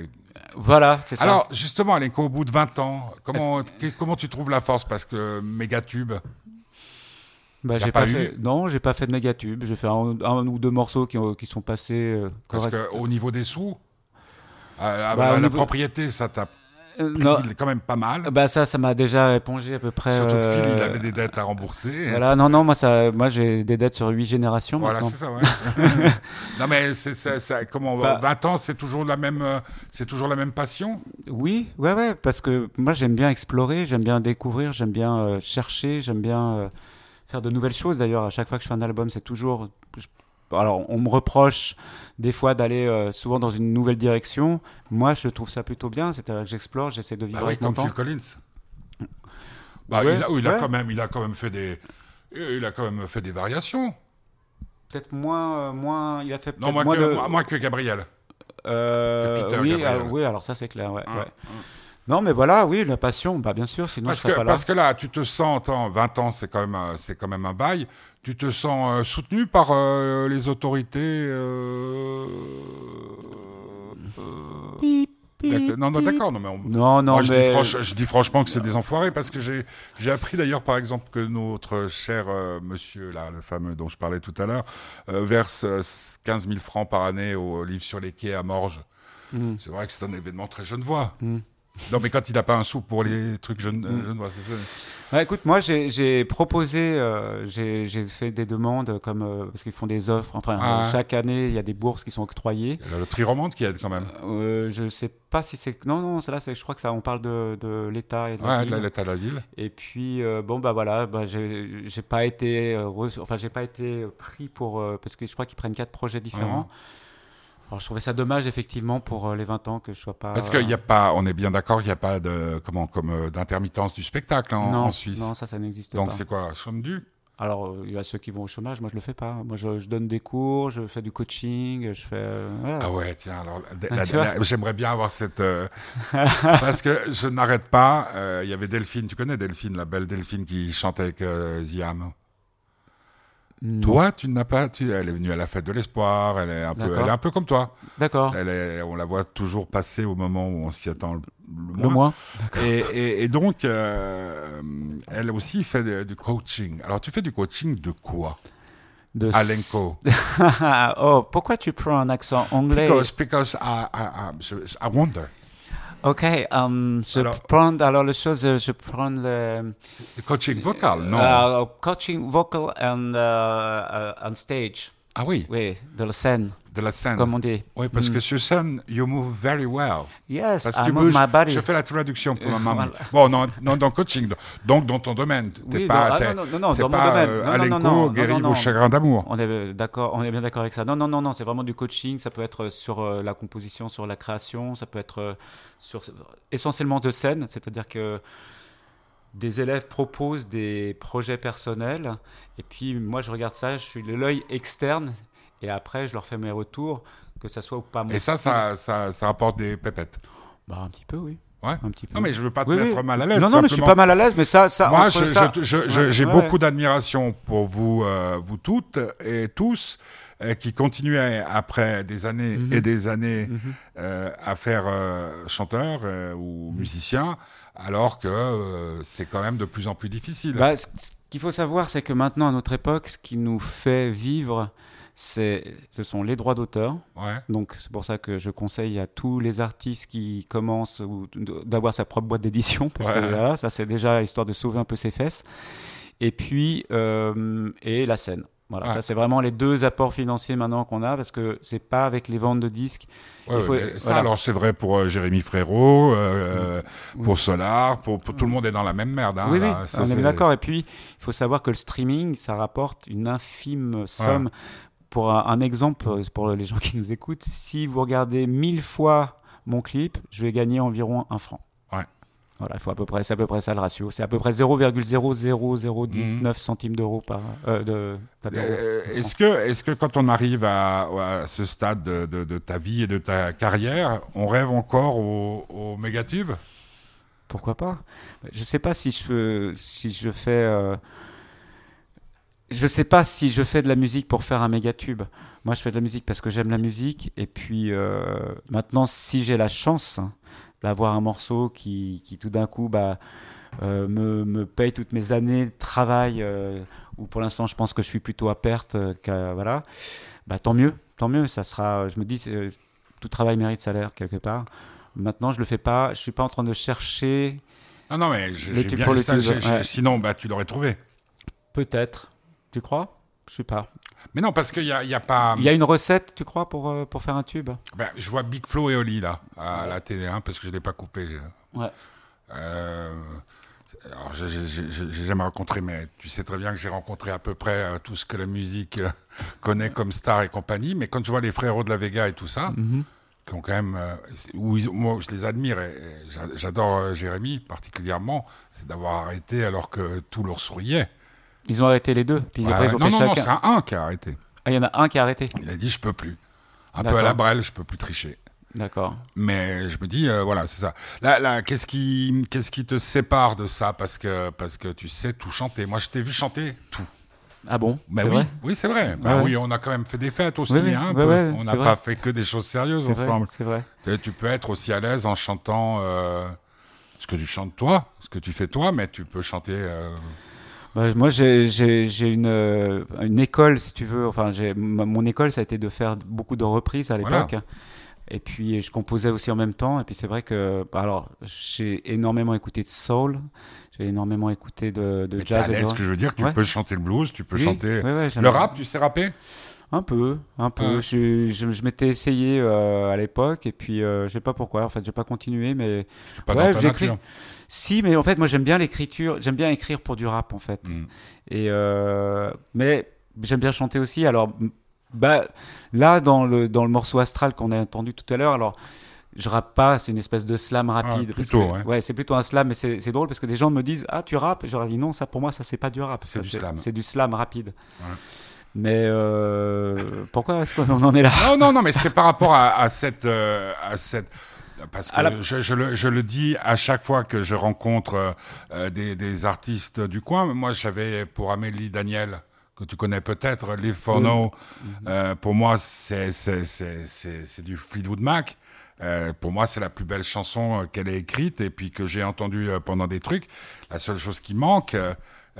Voilà, c'est ça. Alors, justement, Alenko, au bout de 20 ans, comment, comment tu trouves la force? Parce que méga tube. Bah, j'ai pas, fait. Non, j'ai pas fait de méga tube. J'ai fait un, ou deux morceaux qui, qui sont passés. Euh, parce qu'au niveau des sous, bah, la propriété, ça tape euh, il est quand même pas mal. Bah ça, ça m'a déjà épongé à peu près. Surtout que Phil, il euh, avait des dettes à rembourser. Voilà, non, non, moi ça, moi j'ai des dettes sur huit générations. Voilà, c'est ça. Ouais. non mais c'est, ça, comment, 20 bah ans, c'est toujours la même, euh, c'est toujours la même passion? Oui, ouais, ouais, parce que moi j'aime bien explorer, j'aime bien découvrir, j'aime bien chercher, j'aime bien faire de nouvelles choses. D'ailleurs, à chaque fois que je fais un album, c'est toujours, alors on me reproche des fois d'aller euh, souvent dans une nouvelle direction. Moi, je trouve ça plutôt bien. C'est-à-dire que j'explore, j'essaie de vivre bah avec comme Phil Collins. Bah, il, a, il a, quand même, il a quand même fait des, il a quand même fait des variations. Peut-être moins, euh, moins, il a fait non moins, moins, que, de... moins que Gabriel. Euh, oui, ah, oui, alors ça c'est clair. Ouais, ouais. Non, mais voilà, oui, la passion, bah bien sûr, sinon parce que, pas là. Parce que là, tu te sens, en 20 ans, c'est quand même, c'est quand même un bail. Tu te sens euh, soutenu par euh, les autorités. Euh... Non, non, d'accord. Non, mais non, non, je, dis je, dis franchement que c'est des enfoirés parce que j'ai, j'ai appris d'ailleurs, par exemple, que notre cher euh, monsieur, là, le fameux dont je parlais tout à l'heure, verse 15 000 francs par année au livre sur les quais à Morges. Mm. C'est vrai que c'est un événement très genevois. Mm. Non, mais quand il n'a pas un sou pour les trucs jeunes, mm. c'est ça. Ouais, écoute, moi j'ai proposé, euh, j'ai fait des demandes comme euh, parce qu'ils font des offres. Enfin, ah. chaque année il y a des bourses qui sont octroyées. Il y a le Triromande qui aide quand même. Euh, je sais pas si c'est non non, c'est là, je crois que ça, on parle de, de l'État et de ouais, l'État de la ville. Et puis euh, bon bah voilà, bah, j'ai pas été, enfin j'ai pas été pris pour parce que je crois qu'ils prennent quatre projets différents. Alors, je trouvais ça dommage effectivement pour euh, les 20 ans que je sois pas. Parce qu'il n'y a pas, on est bien d'accord qu'il n'y a pas de comment comme euh, d'intermittence du spectacle hein, en, Suisse. Non, ça, ça n'existe pas. Donc c'est quoi, chôme du? Alors, euh, il y a ceux qui vont au chômage, moi je le fais pas. Moi je, donne des cours, je fais du coaching, je fais. Ah ouais, tiens, alors j'aimerais bien avoir cette. parce que je n'arrête pas. Il y avait Delphine, tu connais Delphine, la belle Delphine qui chantait avec Ziam? Toi, tu n'as pas. Tu, elle est venue à la fête de l'espoir. Elle est un peu, elle est un peu comme toi. D'accord. On la voit toujours passer au moment où on s'y attend le, le moins. Et, et, donc, euh, elle aussi fait du coaching. Alors, tu fais du coaching de quoi? De Alenko. oh, pourquoi tu prends un accent anglais? Because, because I, I, I wonder. Ok, um, je alors, prends alors les choses, je prends le, le coaching vocal, non? Uh, Coaching vocal and uh, uh, on stage. Ah oui. Oui, de la scène. De la scène. Comme on dit. Oui, parce mm. que sur scène, you move very well. Yes, parce I tu move bouges, my body. Je fais la traduction pour ma maman. Bon, non, non, dans coaching, donc dans ton domaine. T'es oui, pas, ah, non, non, non, c'est pas. Euh, non, Alenko, non, non, guéri non, au chagrin d'amour. On est d'accord, on est bien d'accord avec ça. Non, non, non, non, c'est vraiment du coaching. Ça peut être sur euh, la composition, sur la création, ça peut être euh, sur essentiellement de scène, c'est-à-dire que des élèves proposent des projets personnels et puis moi je regarde ça, je suis l'œil externe et après je leur fais mes retours, que ça soit ou pas mon Et ça, ça, ça, ça, apporte des pépettes Bah un petit peu, oui. Ouais. Un petit peu. Non mais je veux pas te mettre mal à l'aise. Non non mais je suis pas mal à l'aise, mais ça, ça. Moi, j'ai beaucoup d'admiration pour vous, euh, vous toutes et tous euh, qui continuent après des années mhm. et des années mhm. euh, à faire chanteur ou musicien, alors que c'est quand même de plus en plus difficile. Bah, ce qu'il faut savoir, c'est que maintenant, à notre époque, ce qui nous fait vivre, c'est, ce sont les droits d'auteur. Donc c'est pour ça que je conseille à tous les artistes qui commencent d'avoir sa propre boîte d'édition, parce que là, ça c'est déjà histoire de sauver un peu ses fesses. Et puis euh, et la scène. Voilà, ça c'est vraiment les deux apports financiers maintenant qu'on a, parce que c'est pas avec les ventes de disques. ça, alors c'est vrai pour euh, Jérémy Frérot, euh, pour Solar, pour, tout le monde est dans la même merde. Hein, oui, oui, on est d'accord. Et puis, il faut savoir que le streaming, ça rapporte une infime somme pour un, exemple, euh, pour les gens qui nous écoutent, si vous regardez mille fois mon clip, je vais gagner environ un franc. Voilà, il faut à peu près, c'est à peu près ça le ratio. C'est à peu près 0,00019 mmh. centimes d'euros par. Euh, de, euh, est-ce que, est-ce que quand on arrive à, ce stade de, de, ta vie et de ta carrière, on rêve encore au, au mégatube Pourquoi pas? Je sais pas si je, si je fais je sais pas si je fais de la musique pour faire un méga tube. Moi, je fais de la musique parce que j'aime la musique. Et puis euh, maintenant, si j'ai la chance d'avoir un morceau qui, qui tout d'un coup bah, euh, me, me, paye toutes mes années de travail, euh, ou pour l'instant je pense que je suis plutôt à perte, qu'à, voilà, bah, tant mieux, tant mieux. Ça sera, je me dis, tout travail mérite salaire quelque part. Maintenant, je le fais pas. Je suis pas en train de chercher. Non, non, mais j'ai bien ça. Sinon, bah, tu l'aurais trouvé. Peut-être. Tu crois? Je sais pas. Mais non, parce qu'il n'y a, y a pas. Il y a une recette, tu crois, pour, euh, pour faire un tube? Ben, Je vois Big Flo et Oli là, à la télé, hein, parce que je ne l'ai pas coupé. Ouais. Euh, alors, j'ai jamais rencontré, mais tu sais très bien que j'ai rencontré à peu près euh, tout ce que la musique connaît comme star et compagnie. Mais quand tu vois les frérots de la Vega et tout ça, mm-hmm. qui ont quand même, où moi je les admire et, j'adore Jérémy particulièrement, c'est d'avoir arrêté alors que tout leur souriait. Ils ont arrêté les deux. Puis après, ils ont non, non, non, c'est un qui a arrêté. Ah, il y en a un qui a arrêté. Il a dit je peux plus. Un peu à la brelle, je peux plus tricher. D'accord. Mais je me dis, euh, voilà, c'est ça. Là, là qu'est-ce qui, qu'est-ce qui te sépare de ça? Parce que, parce que tu sais tout chanter. Moi, je t'ai vu chanter tout. Ah bon? Bah oui, vrai? Oui, c'est vrai. Bah oui, on a quand même fait des fêtes aussi. hein, on n'a pas fait que des choses sérieuses ensemble. C'est vrai. Tu, peux être aussi à l'aise en chantant euh, ce que tu chantes toi, ce que tu fais toi, mais tu peux chanter. Euh, bah, moi, j'ai une, euh, une école, si tu veux. Enfin, mon école, ça a été de faire beaucoup de reprises à l'époque. Et puis je composais aussi en même temps. Et puis c'est vrai que, bah, alors, j'ai énormément écouté de soul, j'ai énormément écouté de, de jazz. ce que je veux dire, tu peux chanter le blues, tu peux chanter le rap, tu sais rapper? Un peu, un peu. Je, je, m'étais essayé euh, à l'époque et puis euh, je sais pas pourquoi. En fait, j'ai pas continué, mais pas ouais, j'écris. Si, mais en fait, moi j'aime bien l'écriture. J'aime bien écrire pour du rap en fait. Mm. Et euh, mais j'aime bien chanter aussi. Alors, bah là dans le dans le morceau astral qu'on a entendu tout à l'heure, alors je rappe pas, c'est une espèce de slam ah, rapide. plutôt, ouais. ouais c'est plutôt un slam, mais c'est drôle parce que des gens me disent Ah, tu rappes? Je leur dis Non, ça pour moi, ça c'est pas du rap. C'est du slam. C'est du slam rapide. Mais euh, pourquoi est-ce qu'on en est là? Non, non, non, mais c'est par rapport à, cette, euh, à cette. Parce que je, je, le, je, le, dis à chaque fois que je rencontre euh, des, des, artistes du coin. Moi, j'avais pour Amélie Daniel, que tu connais peut-être, Live for No. pour moi, c'est du Fleetwood Mac. pour moi, c'est la plus belle chanson qu'elle ait écrite et puis que j'ai entendue pendant des trucs. La seule chose qui manque,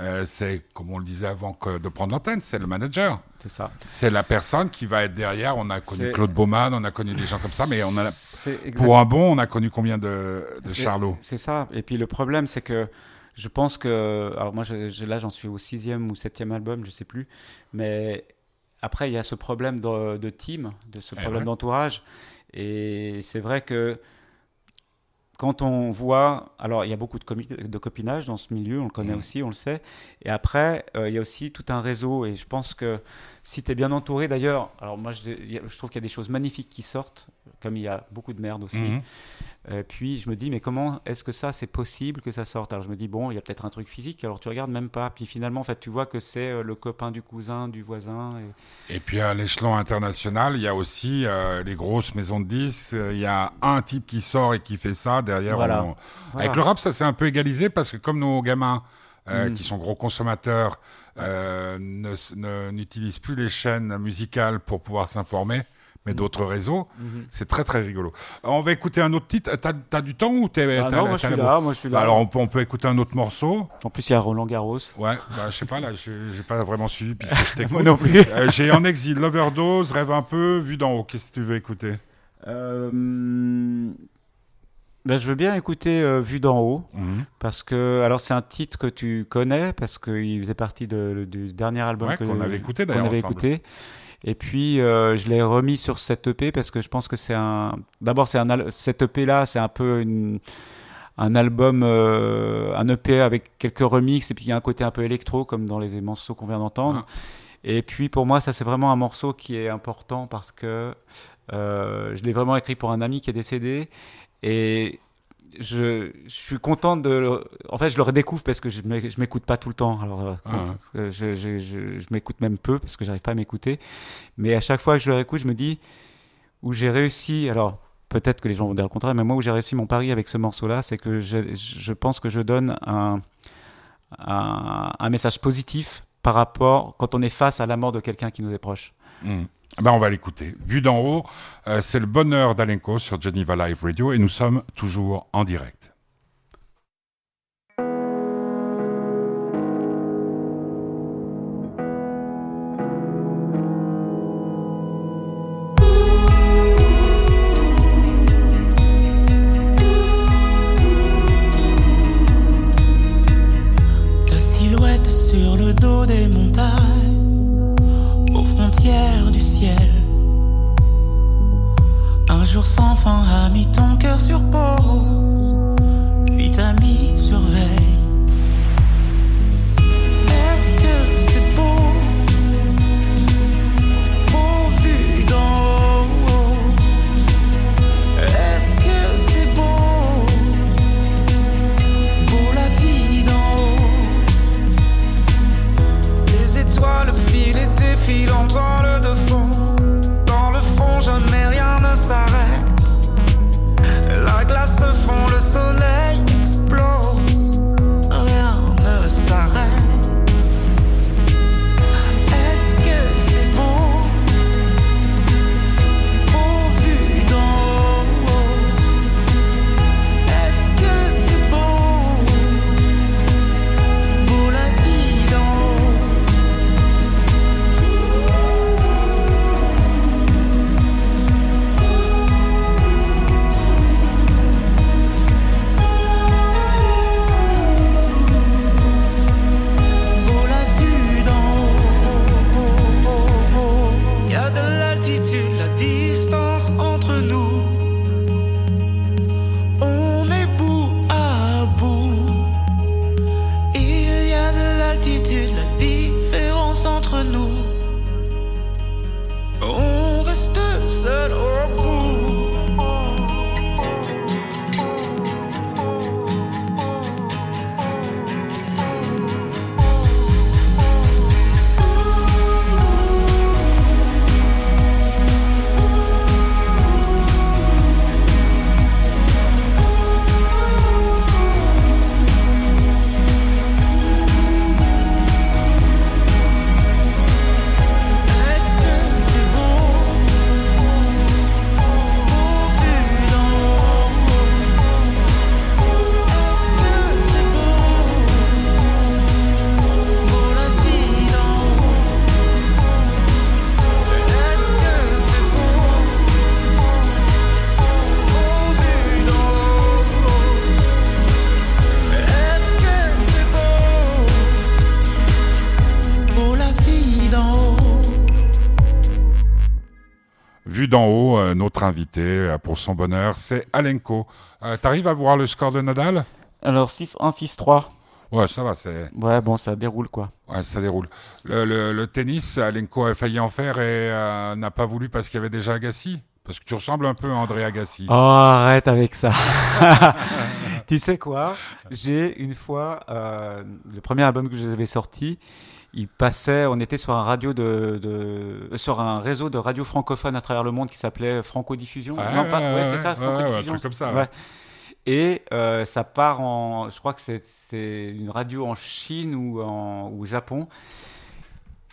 euh, c'est, comme on le disait avant que de prendre l'antenne, c'est le manager. C'est ça. C'est la personne qui va être derrière. On a connu Claude Baumann, on a connu des gens comme ça, mais on a, pour un bon, on a connu combien de, de Charlot? C'est ça. Et puis le problème, c'est que je pense que, alors moi, je, là, j'en suis au sixième ou septième album, je sais plus, mais après, il y a ce problème de, de team, de ce eh problème d'entourage. Et c'est vrai que quand on voit, alors il y a beaucoup de, de copinage dans ce milieu, on le connaît mmh. aussi, on le sait. Et après, euh, il y a aussi tout un réseau. Et je pense que si tu es bien entouré, d'ailleurs, alors moi je, je trouve qu'il y a des choses magnifiques qui sortent, comme il y a beaucoup de merde aussi. Mmh. Euh, puis je me dis, mais comment est-ce que ça, c'est possible que ça sorte? Alors je me dis, bon, il y a peut-être un truc physique, alors tu regardes même pas. Puis finalement, en fait, tu vois que c'est euh, le copain du cousin, du voisin. Et, puis à l'échelon international, il y a aussi euh, les grosses maisons de disques. Il y a un type qui sort et qui fait ça. Derrière, avec le rap, ça s'est un peu égalisé parce que comme nos gamins, mm. qui sont gros consommateurs, n'utilisent plus les chaînes musicales pour pouvoir s'informer mais d'autres réseaux. Mhm. C'est très très rigolo. on va écouter un autre titre. T'as as du temps ou t'es ah Non, moi je suis là. Moi je suis là. alors on peut, on peut écouter un autre morceau. En plus il y a Roland Garros. Ouais, bah, je sais pas là, j'ai pas vraiment suivi puisque je t'écoute. moi non plus. Euh, j'ai en exil, l'overdose, rêve un peu, vu d'en haut. Qu'est-ce que tu veux écouter? Euh... Ben, je veux bien écouter euh, Vue d'en haut, mhm. parce que alors c'est un titre que tu connais parce qu'il faisait partie de, du dernier album ouais, qu'on avait écouté d'ailleurs. avait écouté. Et puis euh, je l'ai remis sur cette EP parce que je pense que c'est un. D'abord, c'est un cette EP là, c'est un peu une un album, euh, un EP avec quelques remixes et puis il y a un côté un peu électro comme dans les morceaux qu'on vient d'entendre. Ah. Et puis pour moi, ça c'est vraiment un morceau qui est important parce que euh, je l'ai vraiment écrit pour un ami qui est décédé et je, je, suis content de. En fait, je le redécouvre parce que je ne m'écoute pas tout le temps. Alors, euh, ah euh, je, je, je m'écoute même peu parce que j'arrive pas à m'écouter. Mais à chaque fois que je le réécoute, je me dis où j'ai réussi. Alors, peut-être que les gens vont dire le contraire, mais moi, où j'ai réussi mon pari avec ce morceau-là, c'est que je, pense que je donne un, un, un, message positif par rapport quand on est face à la mort de quelqu'un qui nous est proche. Mmh. Ah ben on va l'écouter. Vu d'en haut, euh, c'est le bonheur d'Alenko sur Geneva Live Radio et nous sommes toujours en direct. Notre invité euh, pour son bonheur, c'est Alenko. Euh, T'arrives à voir le score de Nadal? Alors 6-1, 6-3. Ouais, ça va, c'est. Ouais, bon, ça déroule quoi. Ouais, ça déroule. Le, le, tennis, Alenko a failli en faire et n'a pas voulu parce qu'il y avait déjà Agassi? Parce que tu ressembles un peu à André Agassi. Oh, arrête avec ça. tu sais quoi? J'ai une fois, le premier album que j'avais sorti, il passait, on était sur un radio de, de, sur un réseau de radio francophones à travers le monde qui s'appelait Francodiffusion. non, pas, ouais, c'est ça, Francodiffusion. comme ça. Et euh, ça part en, je crois que c'est une radio en Chine ou en ou Japon.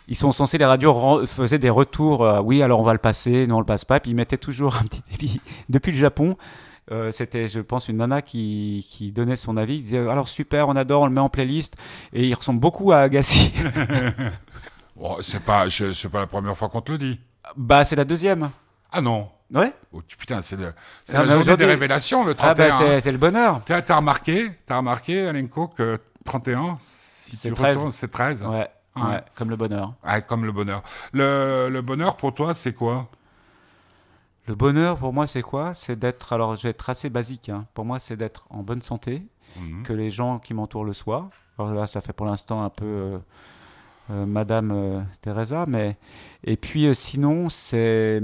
Ils sont censés, les radios faisaient des retours. Euh, oui, alors on va le passer, non, on le passe pas. Puis ils mettaient toujours un petit depuis le Japon. Euh, c'était, je pense, une nana qui, qui donnait son avis. Il disait alors super, on adore, on le met en playlist et il ressemble beaucoup à Agassi. c'est pas, c'est pas la première fois qu'on te le dit. Bah, c'est la deuxième. Ah non. Ouais. Oh, putain, c'est la journée des révélations, le 31. Ah bah, c'est le bonheur. Tu as remarqué, as remarqué, Alenko, que 31, si c'est 13. c'est 13. Ouais. Ouais, comme le bonheur. Ouais, comme le bonheur. Le, le bonheur pour toi, c'est quoi? Le bonheur, pour moi, c'est quoi? C'est d'être, alors je vais être assez basique, hein. pour moi, c'est d'être en bonne santé, mhm. que les gens qui m'entourent le soient. Alors là, ça fait pour l'instant un peu euh, euh, Madame euh, Teresa, mais. Et puis sinon, c'est.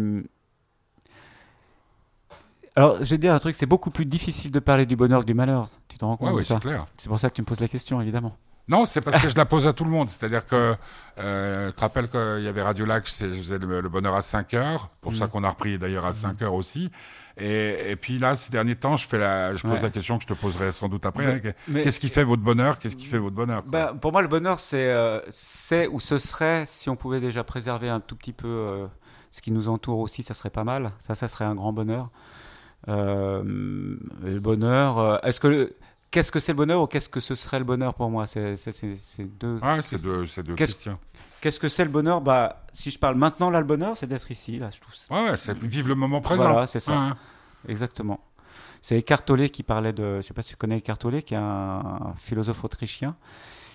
Alors, je vais te dire un truc, c'est beaucoup plus difficile de parler du bonheur que du malheur. Tu t'en rends compte Oui, c'est clair. C'est pour ça que tu me poses la question, évidemment. Non, c'est parce que je la pose à tout le monde. C'est-à-dire que, euh, tu te rappelles qu'il y avait Radio Lac, je faisais le, bonheur à 5 heures, pour ça mm. qu'on a repris d'ailleurs à 5 mm. heures aussi. Et, et, puis là, ces derniers temps, je fais la, je pose la question que je te poserai sans doute après. Qu'est-ce qui fait votre bonheur? Qu'est-ce qui fait votre bonheur bah, Pour moi, le bonheur, c'est, euh, c'est ou ce serait si on pouvait déjà préserver un tout petit peu euh, ce qui nous entoure aussi, ça serait pas mal. Ça, ça serait un grand bonheur. Euh, le bonheur, est-ce que qu'est-ce que c'est le bonheur ou qu'est-ce que ce serait le bonheur pour moi? C'est deux. Ah, c'est deux, deux questions. Qu'est-ce que c'est le bonheur? Bah, si je parle maintenant là, le bonheur, c'est d'être ici. Là, je trouve. Ouais, c'est vivre le moment présent. Voilà, c'est ça. Exactement. C'est Eckhart qui parlait de. Je sais pas si tu connais Eckhart qui est un, philosophe autrichien,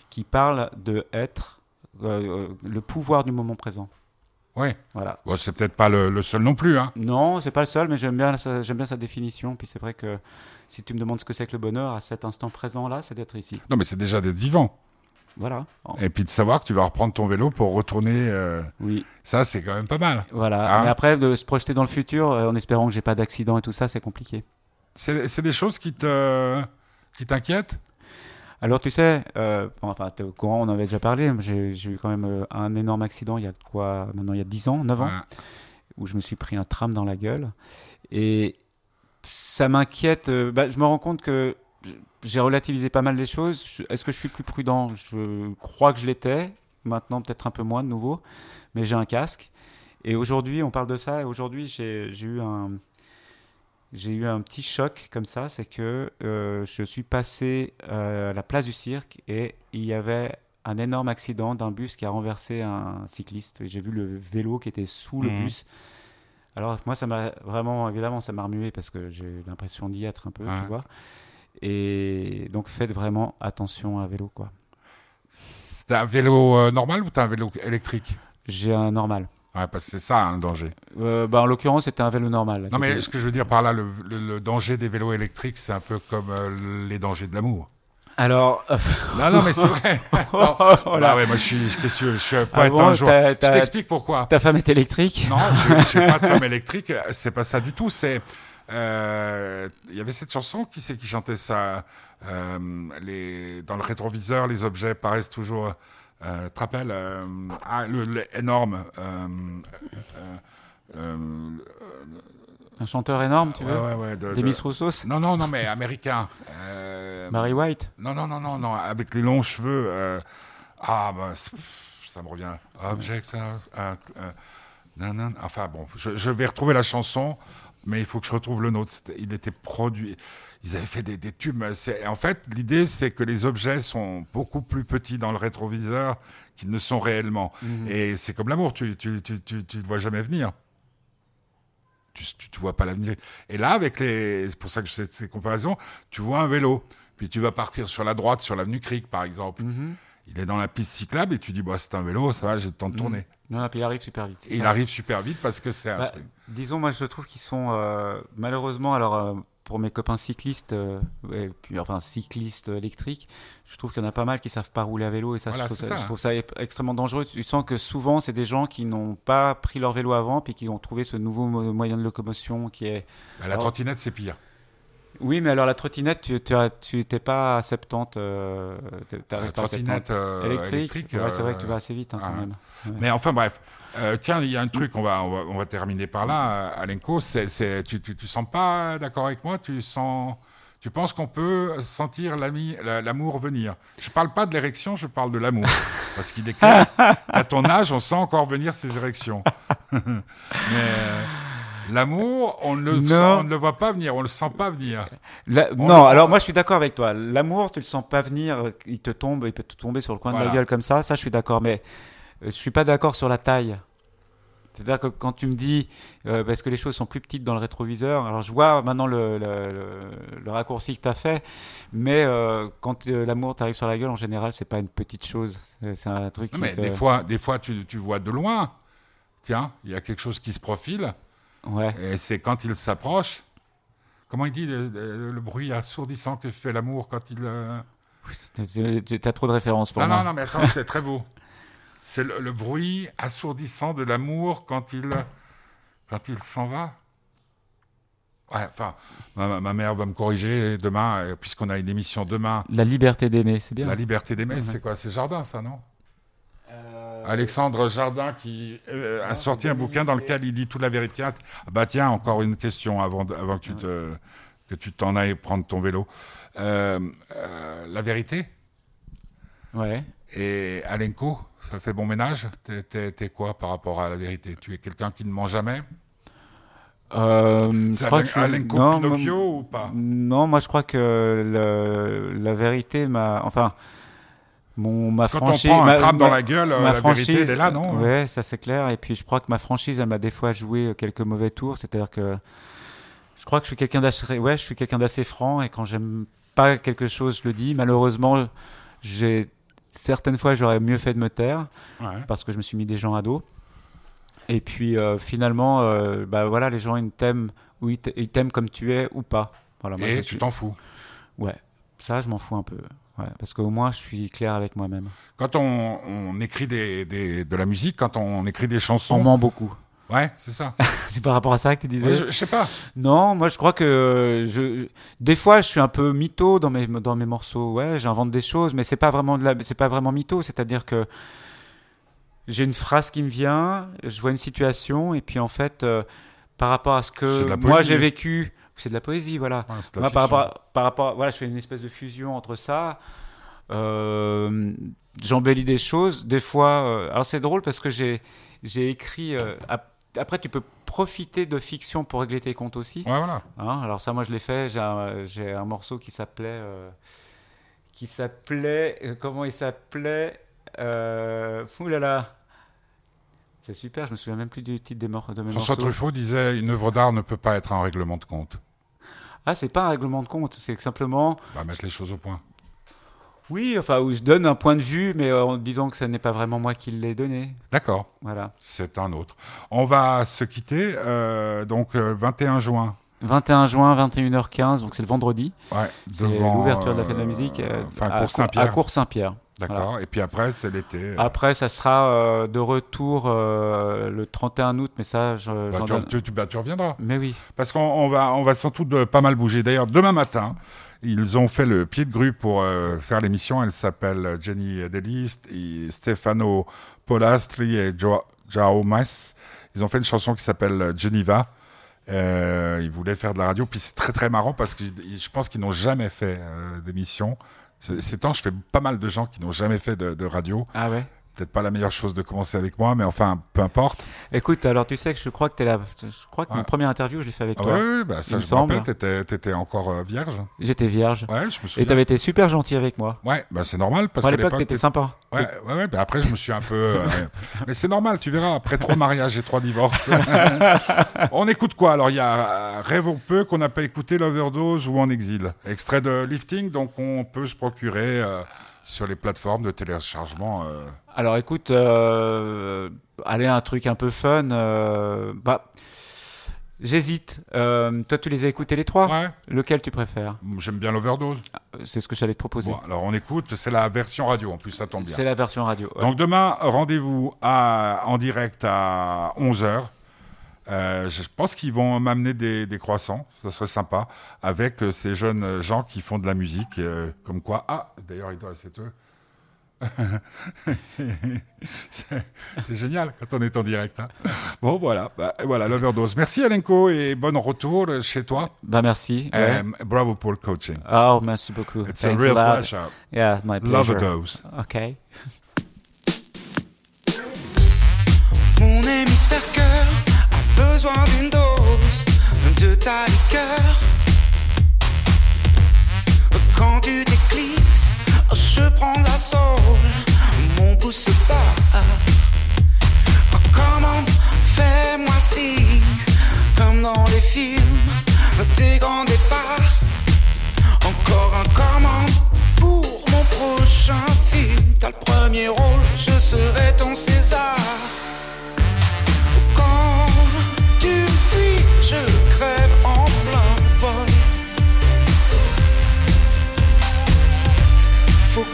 qui parle de être euh, euh, le pouvoir du moment présent. Oui. Voilà. Bon, c'est peut-être pas le, seul non plus. Hein. Non, c'est pas le seul, mais j'aime bien, j'aime bien sa définition. Puis c'est vrai que si tu me demandes ce que c'est que le bonheur à cet instant présent-là, c'est d'être ici. Non, mais c'est déjà d'être vivant. Voilà. Et puis de savoir que tu vas reprendre ton vélo pour retourner. Euh, oui. Ça, c'est quand même pas mal. Voilà. Hein mais après, de se projeter dans le futur euh, en espérant que j'ai pas d'accident et tout ça, c'est compliqué. C'est des choses qui te qui t'inquiètent? Alors tu sais, euh, enfin es au courant, on en avait déjà parlé, j'ai eu quand même un énorme accident il y a quoi maintenant il y a 10 ans, 9 ans, où je me suis pris un tram dans la gueule. Et ça m'inquiète. Euh, bah, je me rends compte que j'ai relativisé pas mal les choses. Est-ce que je suis plus prudent? Je crois que je l'étais. Maintenant, peut-être un peu moins de nouveau. Mais j'ai un casque. Et aujourd'hui, on parle de ça. Et aujourd'hui, j'ai eu un. J'ai eu un petit choc comme ça, c'est que euh, je suis passé euh, à la place du cirque et il y avait un énorme accident d'un bus qui a renversé un cycliste. J'ai vu le vélo qui était sous le mmh. bus alors moi, ça m'a vraiment, évidemment, ça m'a remué parce que j'ai l'impression d'y être un peu, tu vois. Et donc faites vraiment attention à vélo, quoi. C'est un vélo euh, normal ou t'as un vélo électrique? J'ai un normal. Ouais, parce que c'est ça un danger. Euh, bah, en l'occurrence, c'était un vélo normal. Non, mais ce que je veux dire par là, le, danger des vélos électriques, c'est un peu comme euh, les dangers de l'amour. Alors. non, non, mais c'est vrai. oh, bah ouais, moi, je suis, je, je, je suis pas ah un jour. Je t'explique pourquoi. Ta femme est électrique Non, je n'ai pas de femme électrique. C'est pas ça du tout. C'est. Euh, il y avait cette chanson, qui c'est qui chantait ça les, Dans le rétroviseur, les objets paraissent toujours euh, te rappelles euh, ah, le, énorme. Euh, euh, un chanteur énorme, tu veux ouais, ouais, de, Demis Roussos? Non, non, non, mais américain. Barry White? Non, non, non, non, non, avec les longs cheveux. ah, bah, ça me revient. Objects. non, non, enfin bon, je, je, vais retrouver la chanson, mais il faut que je retrouve le nôtre. Il était produit ils avaient fait des, des tubes. En fait, l'idée, c'est que les objets sont beaucoup plus petits dans le rétroviseur qu'ils ne sont réellement. Mhm. Et c'est comme l'amour, tu tu, tu, tu, tu, vois jamais venir. Tu ne vois pas l'avenir. Et là, avec les, c'est pour ça que je fais ces comparaisons, tu vois un vélo, puis tu vas partir sur la droite, sur l'avenue Cric, par exemple. Mhm. Il est dans la piste cyclable et tu dis, bah, c'est un vélo, ça va, j'ai le temps de mhm. tourner. Non, il arrive super vite. il arrive super vite parce que c'est un bah, truc. Disons, moi, je trouve qu'ils sont euh, malheureusement, alors euh, pour mes copains cyclistes, euh, puis, enfin cyclistes électriques, je trouve qu'il y en a pas mal qui savent pas rouler à vélo et ça, je, trouve ça, extrêmement dangereux. Tu sens que souvent c'est des gens qui n'ont pas pris leur vélo avant puis qui ont trouvé ce nouveau moyen de locomotion qui est. Bah, la trottinette c'est pire. Oui, mais alors la trottinette, tu n'étais pas à 70. Euh, la trottinette euh, électrique. c'est vrai que tu vas assez vite hein, quand même. Mais enfin bref, euh, tiens, il y a un truc, on va, on va, terminer par là, Alenko. C'est, tu, tu, sens pas d'accord avec moi? Tu sens, tu penses qu'on peut sentir l'amour venir? Je parle pas de l'érection, je parle de l'amour, parce qu'il est clair qu'à ton âge, on sent encore venir ces érections. Mais euh, L'amour, on, ne le voit pas venir, on le sent pas venir. non, alors moi je suis d'accord avec toi. L'amour, tu le sens pas venir, il te tombe, il peut te tomber sur le coin de la gueule comme ça. Ça, je suis d'accord. Mais euh, je suis pas d'accord sur la taille. C'est-à-dire que quand tu me dis, euh, parce que les choses sont plus petites dans le rétroviseur, alors je vois maintenant le, le, raccourci que tu as fait, mais euh, quand l'amour t'arrive sur la gueule, en général, c'est pas une petite chose. C'est un truc. mais des fois, des fois tu, tu, vois de loin. Tiens, il y a quelque chose qui se profile. Ouais. Et c'est quand il s'approche. Comment il dit le, bruit assourdissant que fait l'amour quand il. Tu as trop de références pour moi. Non, non, mais attends, c'est très beau. C'est le, bruit assourdissant de l'amour quand il, quand il s'en va. Ouais, enfin, ma, mère va me corriger demain, euh, puisqu'on a une émission demain. La liberté d'aimer, c'est bien. La liberté d'aimer, c'est quoi? C'est Jardin, ça, non? euh, Alexandre Jardin qui euh, a sorti un bouquin dans lequel il dit toute la vérité. Ah bah tiens, encore une question avant, avant que tu te, que tu t'en ailles prendre ton vélo. la vérité? Ouais. Et Alenko, ça fait bon ménage? T'es quoi par rapport à la vérité? Tu es quelqu'un qui ne ment jamais? Euh, C'est Alenko Pinocchio ou pas? Non, moi je crois que la vérité m'a. Enfin. Mon, ma Quand franchise, on prend un tram dans la gueule, ma la franchise, vérité, elle est là, non Ouais, ça c'est clair. Et puis je crois que ma franchise, elle m'a des fois joué quelques mauvais tours. C'est-à-dire que je crois que je suis quelqu'un d'assez, ouais, je suis quelqu'un d'assez franc. Et quand j'aime pas quelque chose, je le dis. Malheureusement, j'ai certaines fois, j'aurais mieux fait de me taire parce que je me suis mis des gens à dos. Et puis euh, finalement, euh, bah voilà, les gens ils t'aiment ou ils t'aiment comme tu es ou pas. Voilà, Et tu t'en fous. Ouais, ça je m'en fous un peu. Ouais, parce qu'au moins je suis clair avec moi-même. Quand on, on écrit des, des, de la musique, quand on écrit des chansons, on ment beaucoup. Ouais, c'est ça. c'est par rapport à ça que tu disais? je, sais pas. Non, moi je crois que je, des fois je suis un peu mytho dans mes dans mes morceaux. Ouais, j'invente des choses, mais c'est pas vraiment de la, c'est pas vraiment mytho. C'est-à-dire que j'ai une phrase qui me vient, je vois une situation et puis en fait, euh, par rapport à ce que moi j'ai vécu, c'est de la poésie, voilà. par rapport, par rapport, voilà, je fais une espèce de fusion entre ça. Euh, j'embellis des choses. Des fois, euh, alors c'est drôle parce que j'ai j'ai écrit après, tu peux profiter de fiction pour régler tes comptes aussi. Ouais, voilà. Hein, alors ça, moi, je l'ai fait. J'ai un, un, morceau qui s'appelait... Euh, qui s'appelait... Euh, comment il s'appelait euh, Ouh là là C'est super, je me souviens même plus du titre des morceaux. de mes François Truffaut disait « Une œuvre d'art ne peut pas être un règlement de compte ». Ah, c'est pas un règlement de compte, c'est simplement... On va mettre les choses au point. Oui, enfin, où je donne un point de vue, mais en disant que ce n'est pas vraiment moi qui l'ai donné. D'accord. Voilà. C'est un autre. On va se quitter, euh, donc 21 euh, juin. 21 juin, 21h15, donc c'est le vendredi. Ouais, c'est l'ouverture de la fête de la musique. Euh, à, Cour Saint-Pierre. À Cour Saint-Pierre. D'accord. Et puis après, c'est l'été. Après, ça sera de retour le 31 août, mais ça, je, bah, tu, tu, bah, tu, reviendras. Mais oui. Parce qu'on va, on va sans doute pas mal bouger. D'ailleurs, demain matin, ils ont fait le pied de grue pour euh, faire l'émission. Elle s'appelle Jenny Delist, Stefano Polastri et Joao Mas. Ils ont fait une chanson qui s'appelle Geneva. Euh, ils voulaient faire de la radio. Puis c'est très très marrant parce que je pense qu'ils n'ont jamais fait euh, d'émission. Ces temps, je fais pas mal de gens qui n'ont jamais fait de, de radio. Ah ouais? Peut-être pas la meilleure chose de commencer avec moi, mais enfin, peu importe. Écoute, alors tu sais que je crois que tu es là. Je crois que mon premier interview, je l'ai fait avec ah toi. Oui, bah, ça, je me rappelle, tu étais, encore euh, vierge. J'étais vierge. Ouais, je me souviens. Et tu avais été super gentil avec moi. Ouais, bah, c'est normal. Parce qu'à l'époque, tu étais sympa. Ouais, ouais, ouais bah, après, je me suis un peu. Euh, mais c'est normal, tu verras, après trois mariages et trois divorces. on écoute quoi Alors, il y a euh, Rêve on peu qu'on n'a pas écouté, l'overdose ou en exil. Extrait de lifting, donc on peut se procurer sur les plateformes de téléchargement euh. Alors écoute, euh, allez un truc un peu fun. Euh, bah, j'hésite. toi, tu les as écoutés les trois? Ouais. Lequel tu préfères? J'aime bien l'overdose. C'est ce que j'allais te proposer. alors on écoute. C'est la version radio. En plus, ça tombe bien. C'est la version radio. Donc demain, rendez-vous en direct à 11 h euh, je pense qu'ils vont m'amener des, des, croissants, ça serait sympa, avec euh, ces jeunes gens qui font de la musique, euh, comme quoi. Ah, d'ailleurs, il doit c'est eux. c'est génial quand on est en direct. Hein. Bon, voilà, bah, voilà l'overdose. Merci Alenko et bon retour chez toi. Bah, merci. Bravo pour le coaching. Oh, merci beaucoup. It's a real pleasure. Yeah, my pleasure. L'overdose. Ok. Mon hémisphère besoin d'une dose de ta liqueur. Quand tu t'éclipses, je prends la soul, mon pouce bat. Comment fais-moi signe, comme dans les films, tes grands départs. Encore un commande pour mon prochain film. T'as le premier rôle, je serai ton César.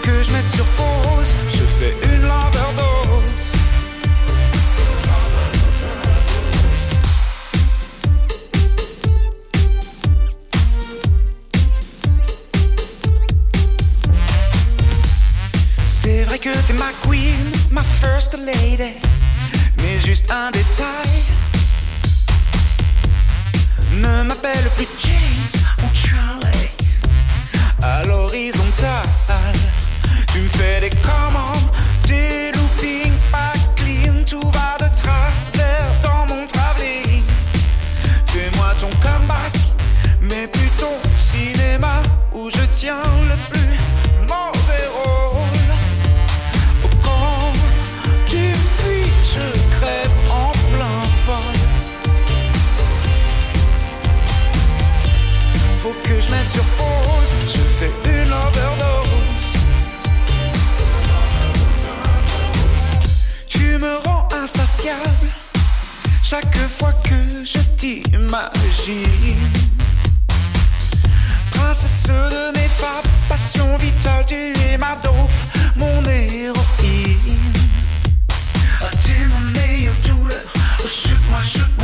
Que je mette sur pause, je fais une overdose. C'est vrai que t'es ma queen, ma first lady, mais juste un détail ne m'appelle plus James ou Charlie. À l'horizontale, tu me fais des commandes, des loopings pas clean, tout va de travers dans mon travelling. Fais-moi ton comeback, mais plutôt chaque fois que je t'imagine. Princesse de mes fables, passion vitale, tu es ma dope, mon héroïne. Ah, tu mon meilleure douleur, oh, chute-moi, chute